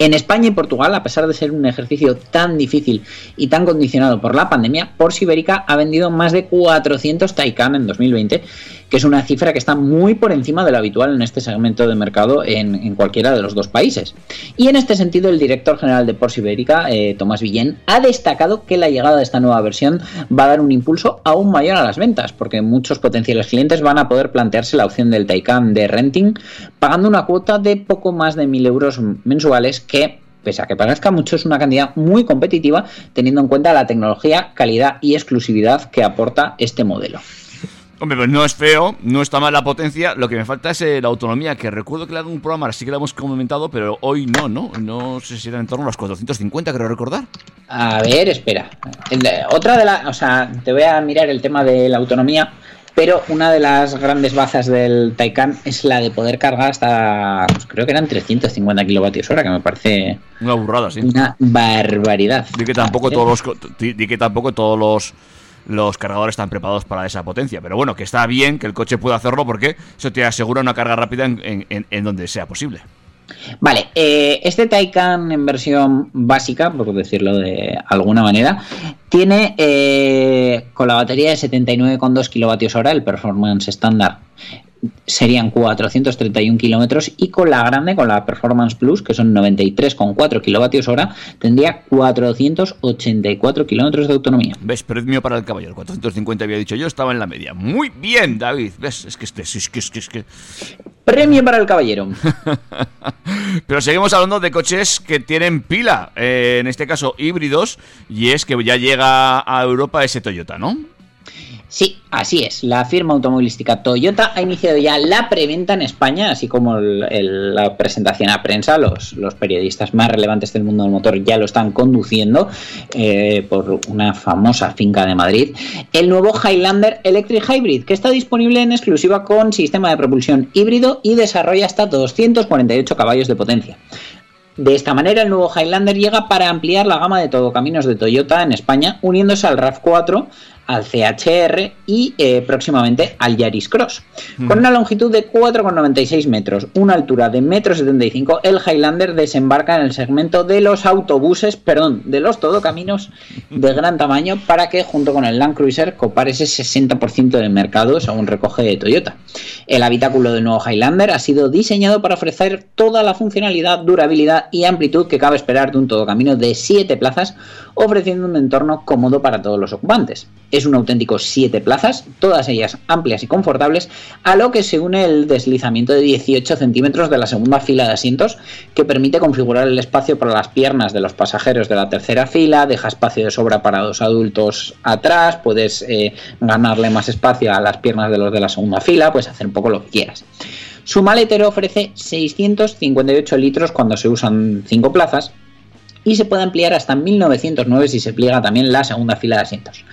En España y Portugal, a pesar de ser un ejercicio tan difícil y tan condicionado por la pandemia, Porsche Ibérica ha vendido más de 400 Taycan en 2020, que es una cifra que está muy por encima de lo habitual en este segmento de mercado en, cualquiera de los dos países. Y en este sentido, el director general de Porsche Ibérica, eh, Tomás Villén, ha destacado que la llegada de esta nueva versión va a dar un impulso aún mayor a las ventas, porque muchos potenciales clientes van a poder plantearse la opción del Taycan de renting, pagando una cuota de poco más de 1.000 euros mensuales que pese a que parezca mucho, es una cantidad muy competitiva teniendo en cuenta la tecnología, calidad y exclusividad que aporta este modelo. Hombre, pues no es feo, no está mal la potencia, lo que me falta es eh, la autonomía, que recuerdo que le hago un programa, sí que la hemos comentado, pero hoy no, ¿no? No sé si era en torno a los 450, creo recordar. A ver, espera. Otra de las. O sea, te voy a mirar el tema de la autonomía. Pero una de las grandes bazas del Taycan es la de poder cargar hasta. pues creo que eran 350 kilovatios hora, que me parece Una burrada, sí. una barbaridad. Di que tampoco todos los, di que tampoco todos los, los cargadores están preparados para esa potencia. Pero bueno, que está bien que el coche pueda hacerlo porque eso te asegura una carga rápida en, en- en- donde sea posible. Vale, eh, este Taycan en versión básica, por decirlo de alguna manera, tiene eh, con la batería de 79,2 kilovatios hora, el performance estándar serían 431 kilómetros y con la grande, con la Performance Plus, que son 93,4 kilovatios hora, tendría 484 kilómetros de autonomía. ¿Ves? Premio para el caballero. 450 había dicho yo, estaba en la media. Muy bien, David. ¿Ves? Es que este, es que, es que, es que. Premio para el caballero. Pero seguimos hablando de coches que tienen pila, eh, en este caso híbridos, y es que ya llega a Europa ese Toyota, ¿no? Sí, así es. La firma automovilística Toyota ha iniciado ya la preventa en España, así como la presentación a prensa. Los, los periodistas más relevantes del mundo del motor ya lo están conduciendo eh, por una famosa finca de Madrid. El nuevo Highlander Electric Hybrid, que está disponible en exclusiva con sistema de propulsión híbrido y desarrolla hasta 248 caballos de potencia. De esta manera, el nuevo Highlander llega para ampliar la gama de todocaminos de Toyota en España, uniéndose al RAV4, al CHR y eh, próximamente al Yaris Cross. Con una longitud de 4,96 metros, una altura de 1,75 m, el Highlander desembarca en el segmento de los autobuses, perdón, de los todocaminos de gran tamaño para que junto con el Land Cruiser copar ese 60% del mercado según recoge Toyota. El habitáculo del nuevo Highlander ha sido diseñado para ofrecer toda la funcionalidad, durabilidad y amplitud que cabe esperar de un todocamino de 7 plazas, ofreciendo un entorno cómodo para todos los ocupantes. Es un auténtico 7 plazas, todas ellas amplias y confortables, a lo que se une el deslizamiento de 18 centímetros de la segunda fila de asientos, que permite configurar el espacio para las piernas de los pasajeros de la tercera fila, deja espacio de sobra para dos adultos atrás, puedes eh, ganarle más espacio a las piernas de los de la segunda fila, puedes hacer un poco lo que quieras. Su maletero ofrece 658 litros cuando se usan 5 plazas y se puede ampliar hasta 1909 si se pliega también la segunda fila de asientos.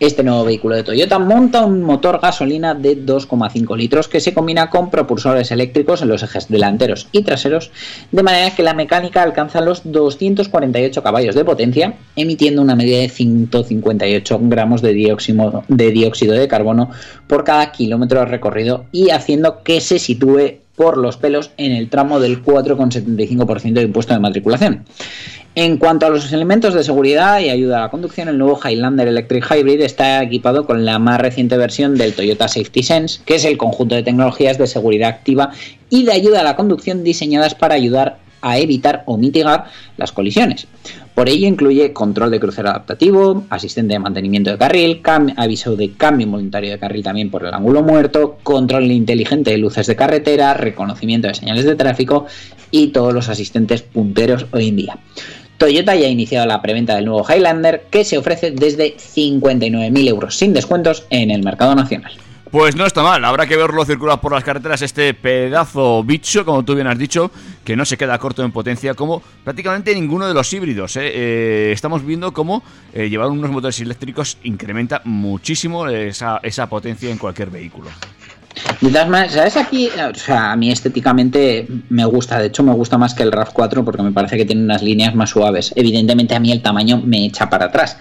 Este nuevo vehículo de Toyota monta un motor gasolina de 2,5 litros que se combina con propulsores eléctricos en los ejes delanteros y traseros, de manera que la mecánica alcanza los 248 caballos de potencia, emitiendo una media de 158 gramos de dióxido de, dióxido de carbono por cada kilómetro recorrido y haciendo que se sitúe por los pelos en el tramo del 4,75% de impuesto de matriculación. En cuanto a los elementos de seguridad y ayuda a la conducción, el nuevo Highlander Electric Hybrid está equipado con la más reciente versión del Toyota Safety Sense, que es el conjunto de tecnologías de seguridad activa y de ayuda a la conducción diseñadas para ayudar a evitar o mitigar las colisiones. Por ello incluye control de crucero adaptativo, asistente de mantenimiento de carril, aviso de cambio involuntario de carril también por el ángulo muerto, control inteligente de luces de carretera, reconocimiento de señales de tráfico y todos los asistentes punteros hoy en día. Toyota ya ha iniciado la preventa del nuevo Highlander que se ofrece desde 59.000 euros sin descuentos en el mercado nacional. Pues no está mal, habrá que verlo circular por las carreteras este pedazo bicho, como tú bien has dicho, que no se queda corto en potencia como prácticamente ninguno de los híbridos. ¿eh? Eh, estamos viendo cómo eh, llevar unos motores eléctricos incrementa muchísimo esa, esa potencia en cualquier vehículo. De todas maneras, ¿sabes aquí? O sea, a mí estéticamente me gusta, de hecho me gusta más que el RAV4 porque me parece que tiene unas líneas más suaves. Evidentemente a mí el tamaño me echa para atrás,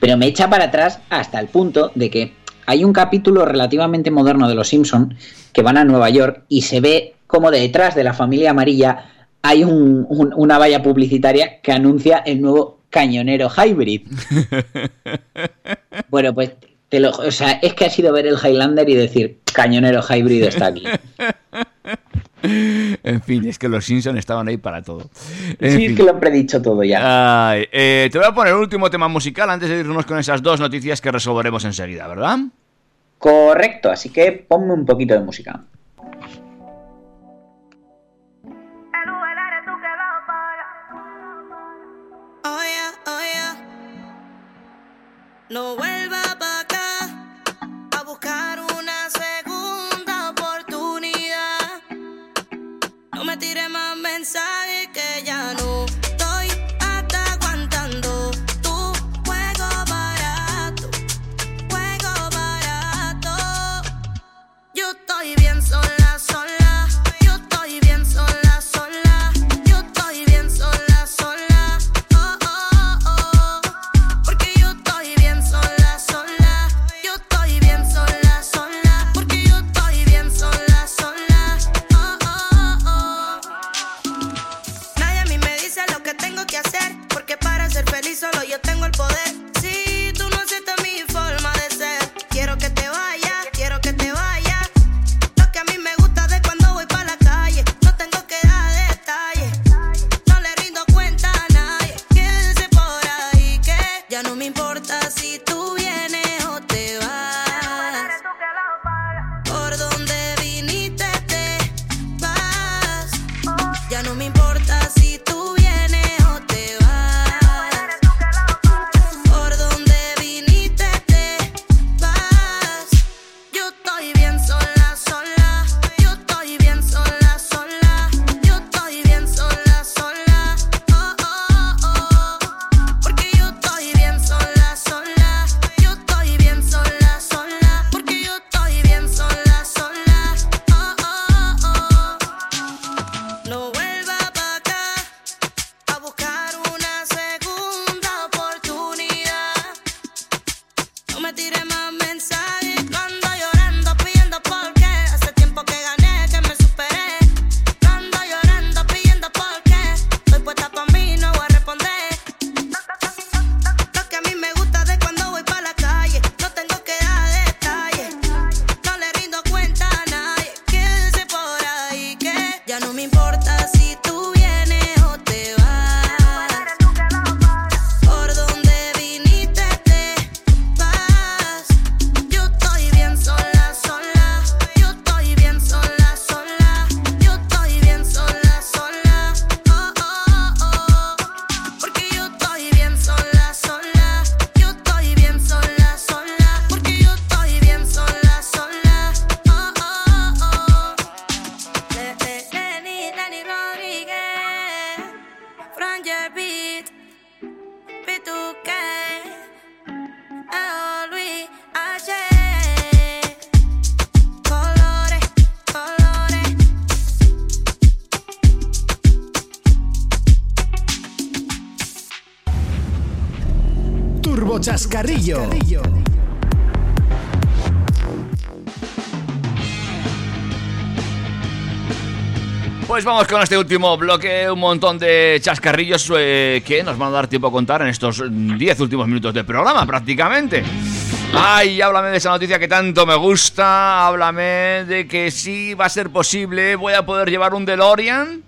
pero me echa para atrás hasta el punto de que hay un capítulo relativamente moderno de Los Simpson que van a Nueva York y se ve como detrás de la familia amarilla hay un- un- una valla publicitaria que anuncia el nuevo cañonero hybrid. Bueno, pues te lo, o sea, es que ha sido ver el Highlander y decir cañonero hybrid está aquí. En fin, es que los Simpsons estaban ahí para todo. En Sí, fin. es que lo he predicho todo ya. Ay, eh, te voy a poner el último tema musical antes de irnos con esas dos noticias que resolveremos enseguida, ¿verdad? Correcto, así que ponme un poquito de música. Oh yeah, oh yeah. No vuelva Pues vamos con este último bloque, un montón de chascarrillos eh, que nos van a dar tiempo a contar en estos 10 últimos minutos de programa prácticamente. Ay, háblame de esa noticia que tanto me gusta, háblame de que sí va a ser posible, voy a poder llevar un DeLorean.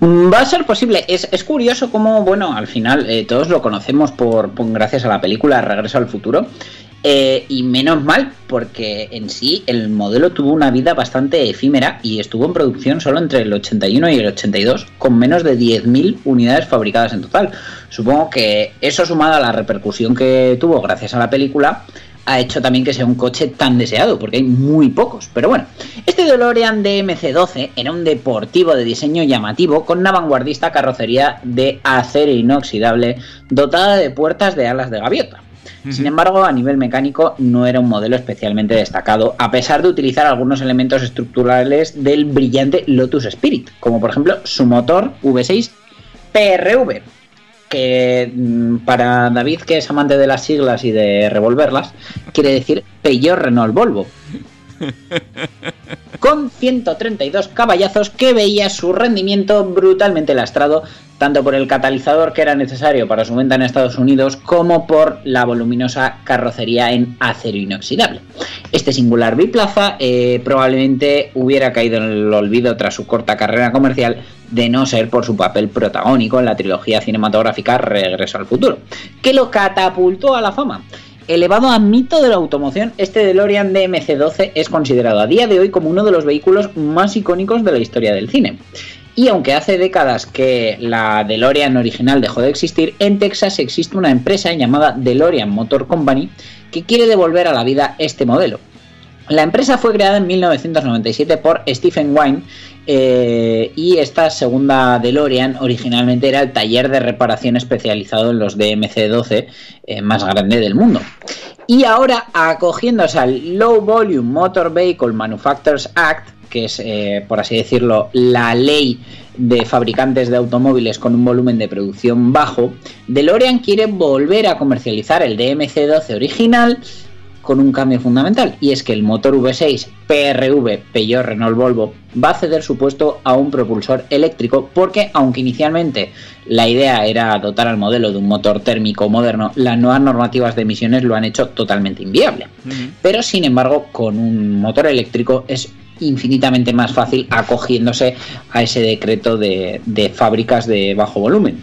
Mm, Va a ser posible. Es, es curioso cómo, bueno, al final eh, todos lo conocemos por, por- gracias a la película Regreso al Futuro. Eh, y menos mal, porque en sí el modelo tuvo una vida bastante efímera y estuvo en producción solo entre el 81 y el 82, con menos de 10.000 unidades fabricadas en total. Supongo que eso sumado a la repercusión que tuvo gracias a la película, ha hecho también que sea un coche tan deseado, porque hay muy pocos. Pero bueno, este DeLorean DMC-12 era un deportivo de diseño llamativo con una vanguardista carrocería de acero inoxidable dotada de puertas de alas de gaviota. Sin embargo, a nivel mecánico no era un modelo especialmente destacado, a pesar de utilizar algunos elementos estructurales del brillante Lotus Spirit, como por ejemplo su motor V6 PRV, que mm, para David, que es amante de las siglas y de revolverlas, quiere decir Peugeot Renault Volvo. Con 132 caballazos que veía su rendimiento brutalmente lastrado tanto por el catalizador que era necesario para su venta en Estados Unidos como por la voluminosa carrocería en acero inoxidable. Este singular biplaza eh, probablemente hubiera caído en el olvido tras su corta carrera comercial de no ser por su papel protagónico en la trilogía cinematográfica Regreso al Futuro, que lo catapultó a la fama. Elevado a mito de la automoción, este DeLorean DMC-12 es considerado a día de hoy como uno de los vehículos más icónicos de la historia del cine. Y aunque hace décadas que la DeLorean original dejó de existir, en Texas existe una empresa llamada DeLorean Motor Company que quiere devolver a la vida este modelo. La empresa fue creada en 1997 por Stephen Wine eh, y esta segunda DeLorean originalmente era el taller de reparación especializado en los DMC-12 eh, más grande del mundo. Y ahora, acogiéndose al Low Volume Motor Vehicle Manufacturers Act, que es, eh, por así decirlo, la ley de fabricantes de automóviles con un volumen de producción bajo, DeLorean quiere volver a comercializar el DMC-12 original con un cambio fundamental, y es que el motor V6 PRV Peugeot Renault Volvo va a ceder su puesto a un propulsor eléctrico porque aunque inicialmente la idea era dotar al modelo de un motor térmico moderno, las nuevas normativas de emisiones lo han hecho totalmente inviable. Pero sin embargo, con un motor eléctrico es infinitamente más fácil acogiéndose a ese decreto de, de fábricas de bajo volumen.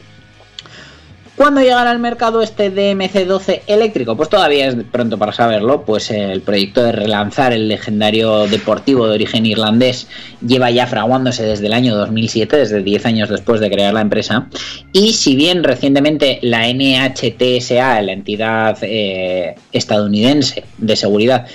¿Cuándo llegará al mercado este DMC-12 eléctrico? Pues todavía es pronto para saberlo, pues el proyecto de relanzar el legendario deportivo de origen irlandés lleva ya fraguándose desde el año 2007, desde 10 años después de crear la empresa, y si bien recientemente la NHTSA, la entidad eh, estadounidense de seguridad,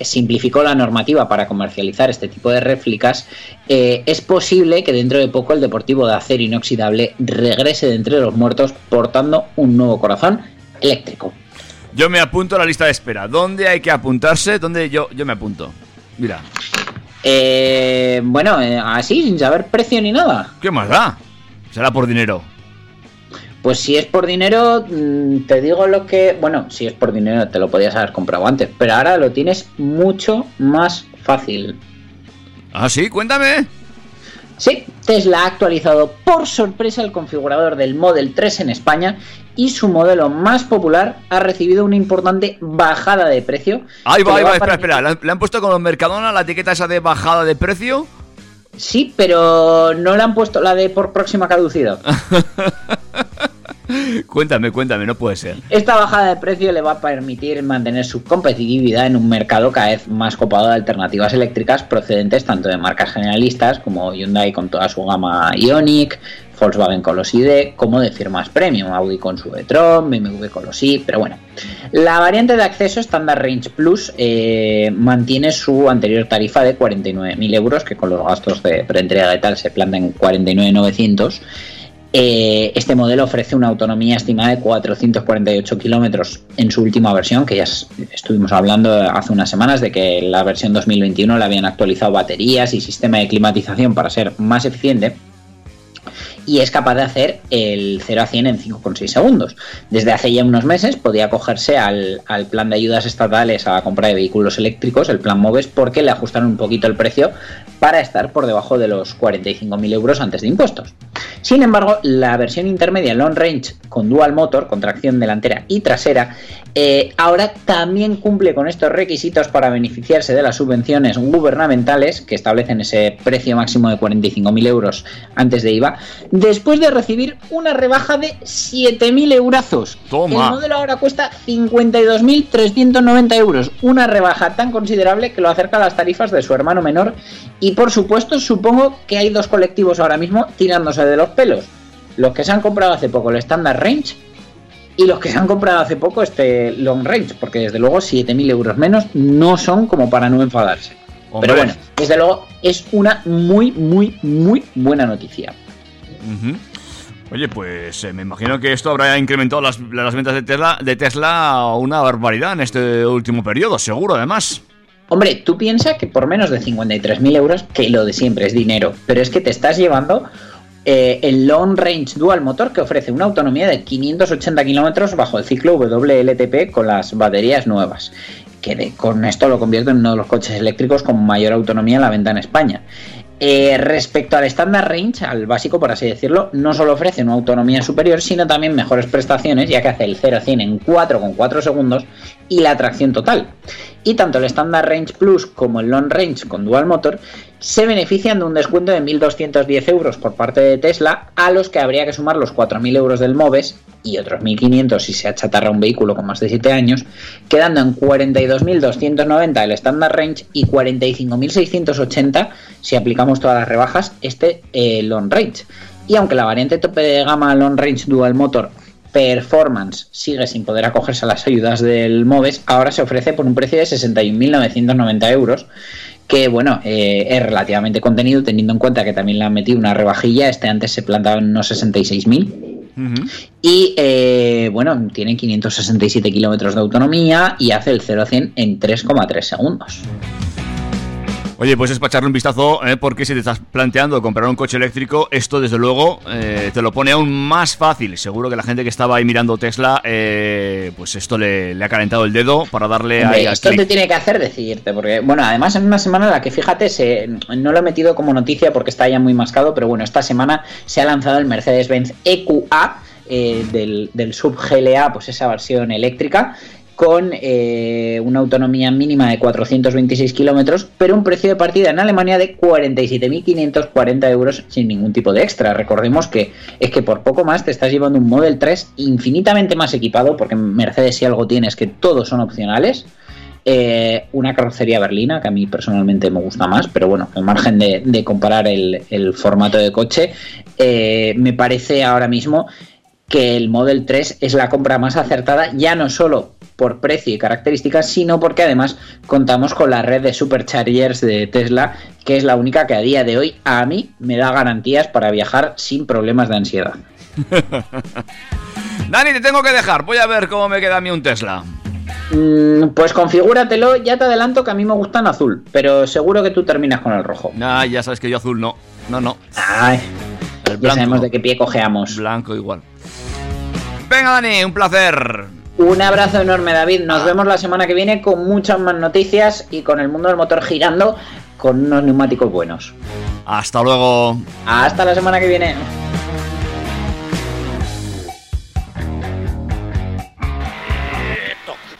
simplificó la normativa para comercializar este tipo de réplicas, eh, es posible que dentro de poco el deportivo de acero inoxidable regrese de entre los muertos portando un nuevo corazón eléctrico. Yo me apunto a la lista de espera. ¿Dónde hay que apuntarse? ¿Dónde yo, yo me apunto? Mira, Eh, bueno, eh, así, sin saber precio ni nada. ¿qué más da? Será por dinero. Pues si es por dinero, mm, te digo lo que... Bueno, si es por dinero te lo podías haber comprado antes, pero ahora lo tienes mucho más fácil. Ah, sí, cuéntame. Sí, Tesla ha actualizado por sorpresa el configurador del Model 3 en España y su modelo más popular ha recibido una importante bajada de precio. Ahí va, ahí va espera, espera. ¿Le han, le han puesto con los Mercadona la etiqueta esa de bajada de precio? Sí, pero no le han puesto la de por próxima caducidad. Cuéntame, cuéntame, no puede ser. Esta bajada de precio le va a permitir mantener su competitividad en un mercado cada vez más copado de alternativas eléctricas procedentes tanto de marcas generalistas como Hyundai con toda su gama Ioniq, Volkswagen con los ID, como de firmas premium, Audi con su e-tron, BMW con los i, pero bueno. La variante de acceso Standard Range Plus eh, mantiene su anterior tarifa de 49.000 euros, que con los gastos de preentrega y tal se plantea en 49.900. Eh, este modelo ofrece una autonomía estimada de 448 kilómetros en su última versión, que ya es- estuvimos hablando hace unas semanas de que la versión 2021 le habían actualizado baterías y sistema de climatización para ser más eficiente y es capaz de hacer el 0 a 100 en 5,6 segundos. Desde hace ya unos meses podía acogerse al plan de ayudas estatales a la compra de vehículos eléctricos, el plan MOVES, porque le ajustaron un poquito el precio para estar por debajo de los 45.000 euros antes de impuestos. Sin embargo, la versión intermedia Long Range con dual motor, con tracción delantera y trasera, eh, ahora también cumple con estos requisitos para beneficiarse de las subvenciones gubernamentales que establecen ese precio máximo de 45.000 euros antes de IVA, después de recibir una rebaja de 7.000 eurazos. Toma. El modelo ahora cuesta 52.390 euros, una rebaja tan considerable que lo acerca a las tarifas de su hermano menor y por supuesto supongo que hay dos colectivos ahora mismo tirándose de los pelos. Los que se han comprado hace poco el Standard Range y los que se han comprado hace poco este Long Range, porque desde luego 7.000 euros menos no son como para no enfadarse. Hombre. Pero bueno, desde luego es una muy, muy, muy buena noticia. Oye, pues eh, me imagino que esto habrá incrementado las, las ventas de Tesla, de Tesla una barbaridad en este último periodo, seguro además. Hombre, tú piensas que por menos de 53.000 euros, que lo de siempre es dinero, pero es que te estás llevando eh, el Long Range Dual Motor que ofrece una autonomía de 580 kilómetros bajo el ciclo WLTP con las baterías nuevas. Que con esto lo convierte en uno de los coches eléctricos con mayor autonomía en la venta en España. Eh, respecto al Standard Range, al básico por así decirlo, no solo ofrece una autonomía superior, sino también mejores prestaciones, ya que hace el 0 a 100 en 4,4 segundos y la tracción total. Y tanto el Standard Range Plus como el Long Range con Dual Motor se benefician de un descuento de 1.210 euros por parte de Tesla, a los que habría que sumar los 4.000 euros del MOVES y otros 1.500 si se achatarra un vehículo con más de 7 años, quedando en 42.290 el Standard Range y 45.680 si aplicamos todas las rebajas este eh, Long Range. Y aunque la variante tope de gama Long Range Dual Motor Performance sigue sin poder acogerse a las ayudas del MOVES, ahora se ofrece por un precio de 61.990 euros, que bueno, eh, es relativamente contenido teniendo en cuenta que también le han metido una rebajilla, este antes se plantaba en unos 66.000 Ujú. y eh, bueno, tiene 567 kilómetros de autonomía y hace el 0 a 100 en 3,3 segundos. Oye, pues es para echarle un vistazo, ¿eh? porque si te estás planteando comprar un coche eléctrico, esto desde luego eh, te lo pone aún más fácil. Seguro que la gente que estaba ahí mirando Tesla, eh, pues esto le, le ha calentado el dedo para darle Hombre, al esto te tiene que hacer decidirte, porque, bueno, además en una semana en la que, fíjate, se, no lo he metido como noticia porque está ya muy mascado, pero bueno, esta semana se ha lanzado el Mercedes-Benz EQA eh, del, del sub GLA, pues esa versión eléctrica, con eh, una autonomía mínima de 426 kilómetros, pero un precio de partida en Alemania de 47.540 euros sin ningún tipo de extra. Recordemos que es que por poco más te estás llevando un Model 3 infinitamente más equipado, porque Mercedes si algo tiene es que todos son opcionales. Eh, una carrocería berlina, que a mí personalmente me gusta más, pero bueno, al margen de, de comparar el, el formato de coche, eh, me parece ahora mismo que el Model 3 es la compra más acertada, ya no solo por precio y características, sino porque además contamos con la red de superchargers de Tesla, que es la única que a día de hoy a mí me da garantías para viajar sin problemas de ansiedad. Dani, te tengo que dejar. Voy a ver cómo me queda a mí un Tesla. Mm, pues configúratelo, ya te adelanto que a mí me gusta en azul, pero seguro que tú terminas con el rojo. Nah, ya sabes que yo azul no. No, no. Ay, El ya sabemos de qué pie cojeamos. Blanco igual. Venga, Dani, un placer. Un abrazo enorme, David. Nos vemos la semana que viene con muchas más noticias y con el mundo del motor girando con unos neumáticos buenos. Hasta luego. Hasta la semana que viene.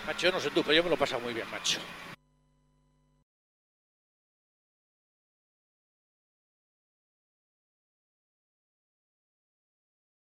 Macho, yo no sé tú, pero yo me lo he pasado muy bien, macho.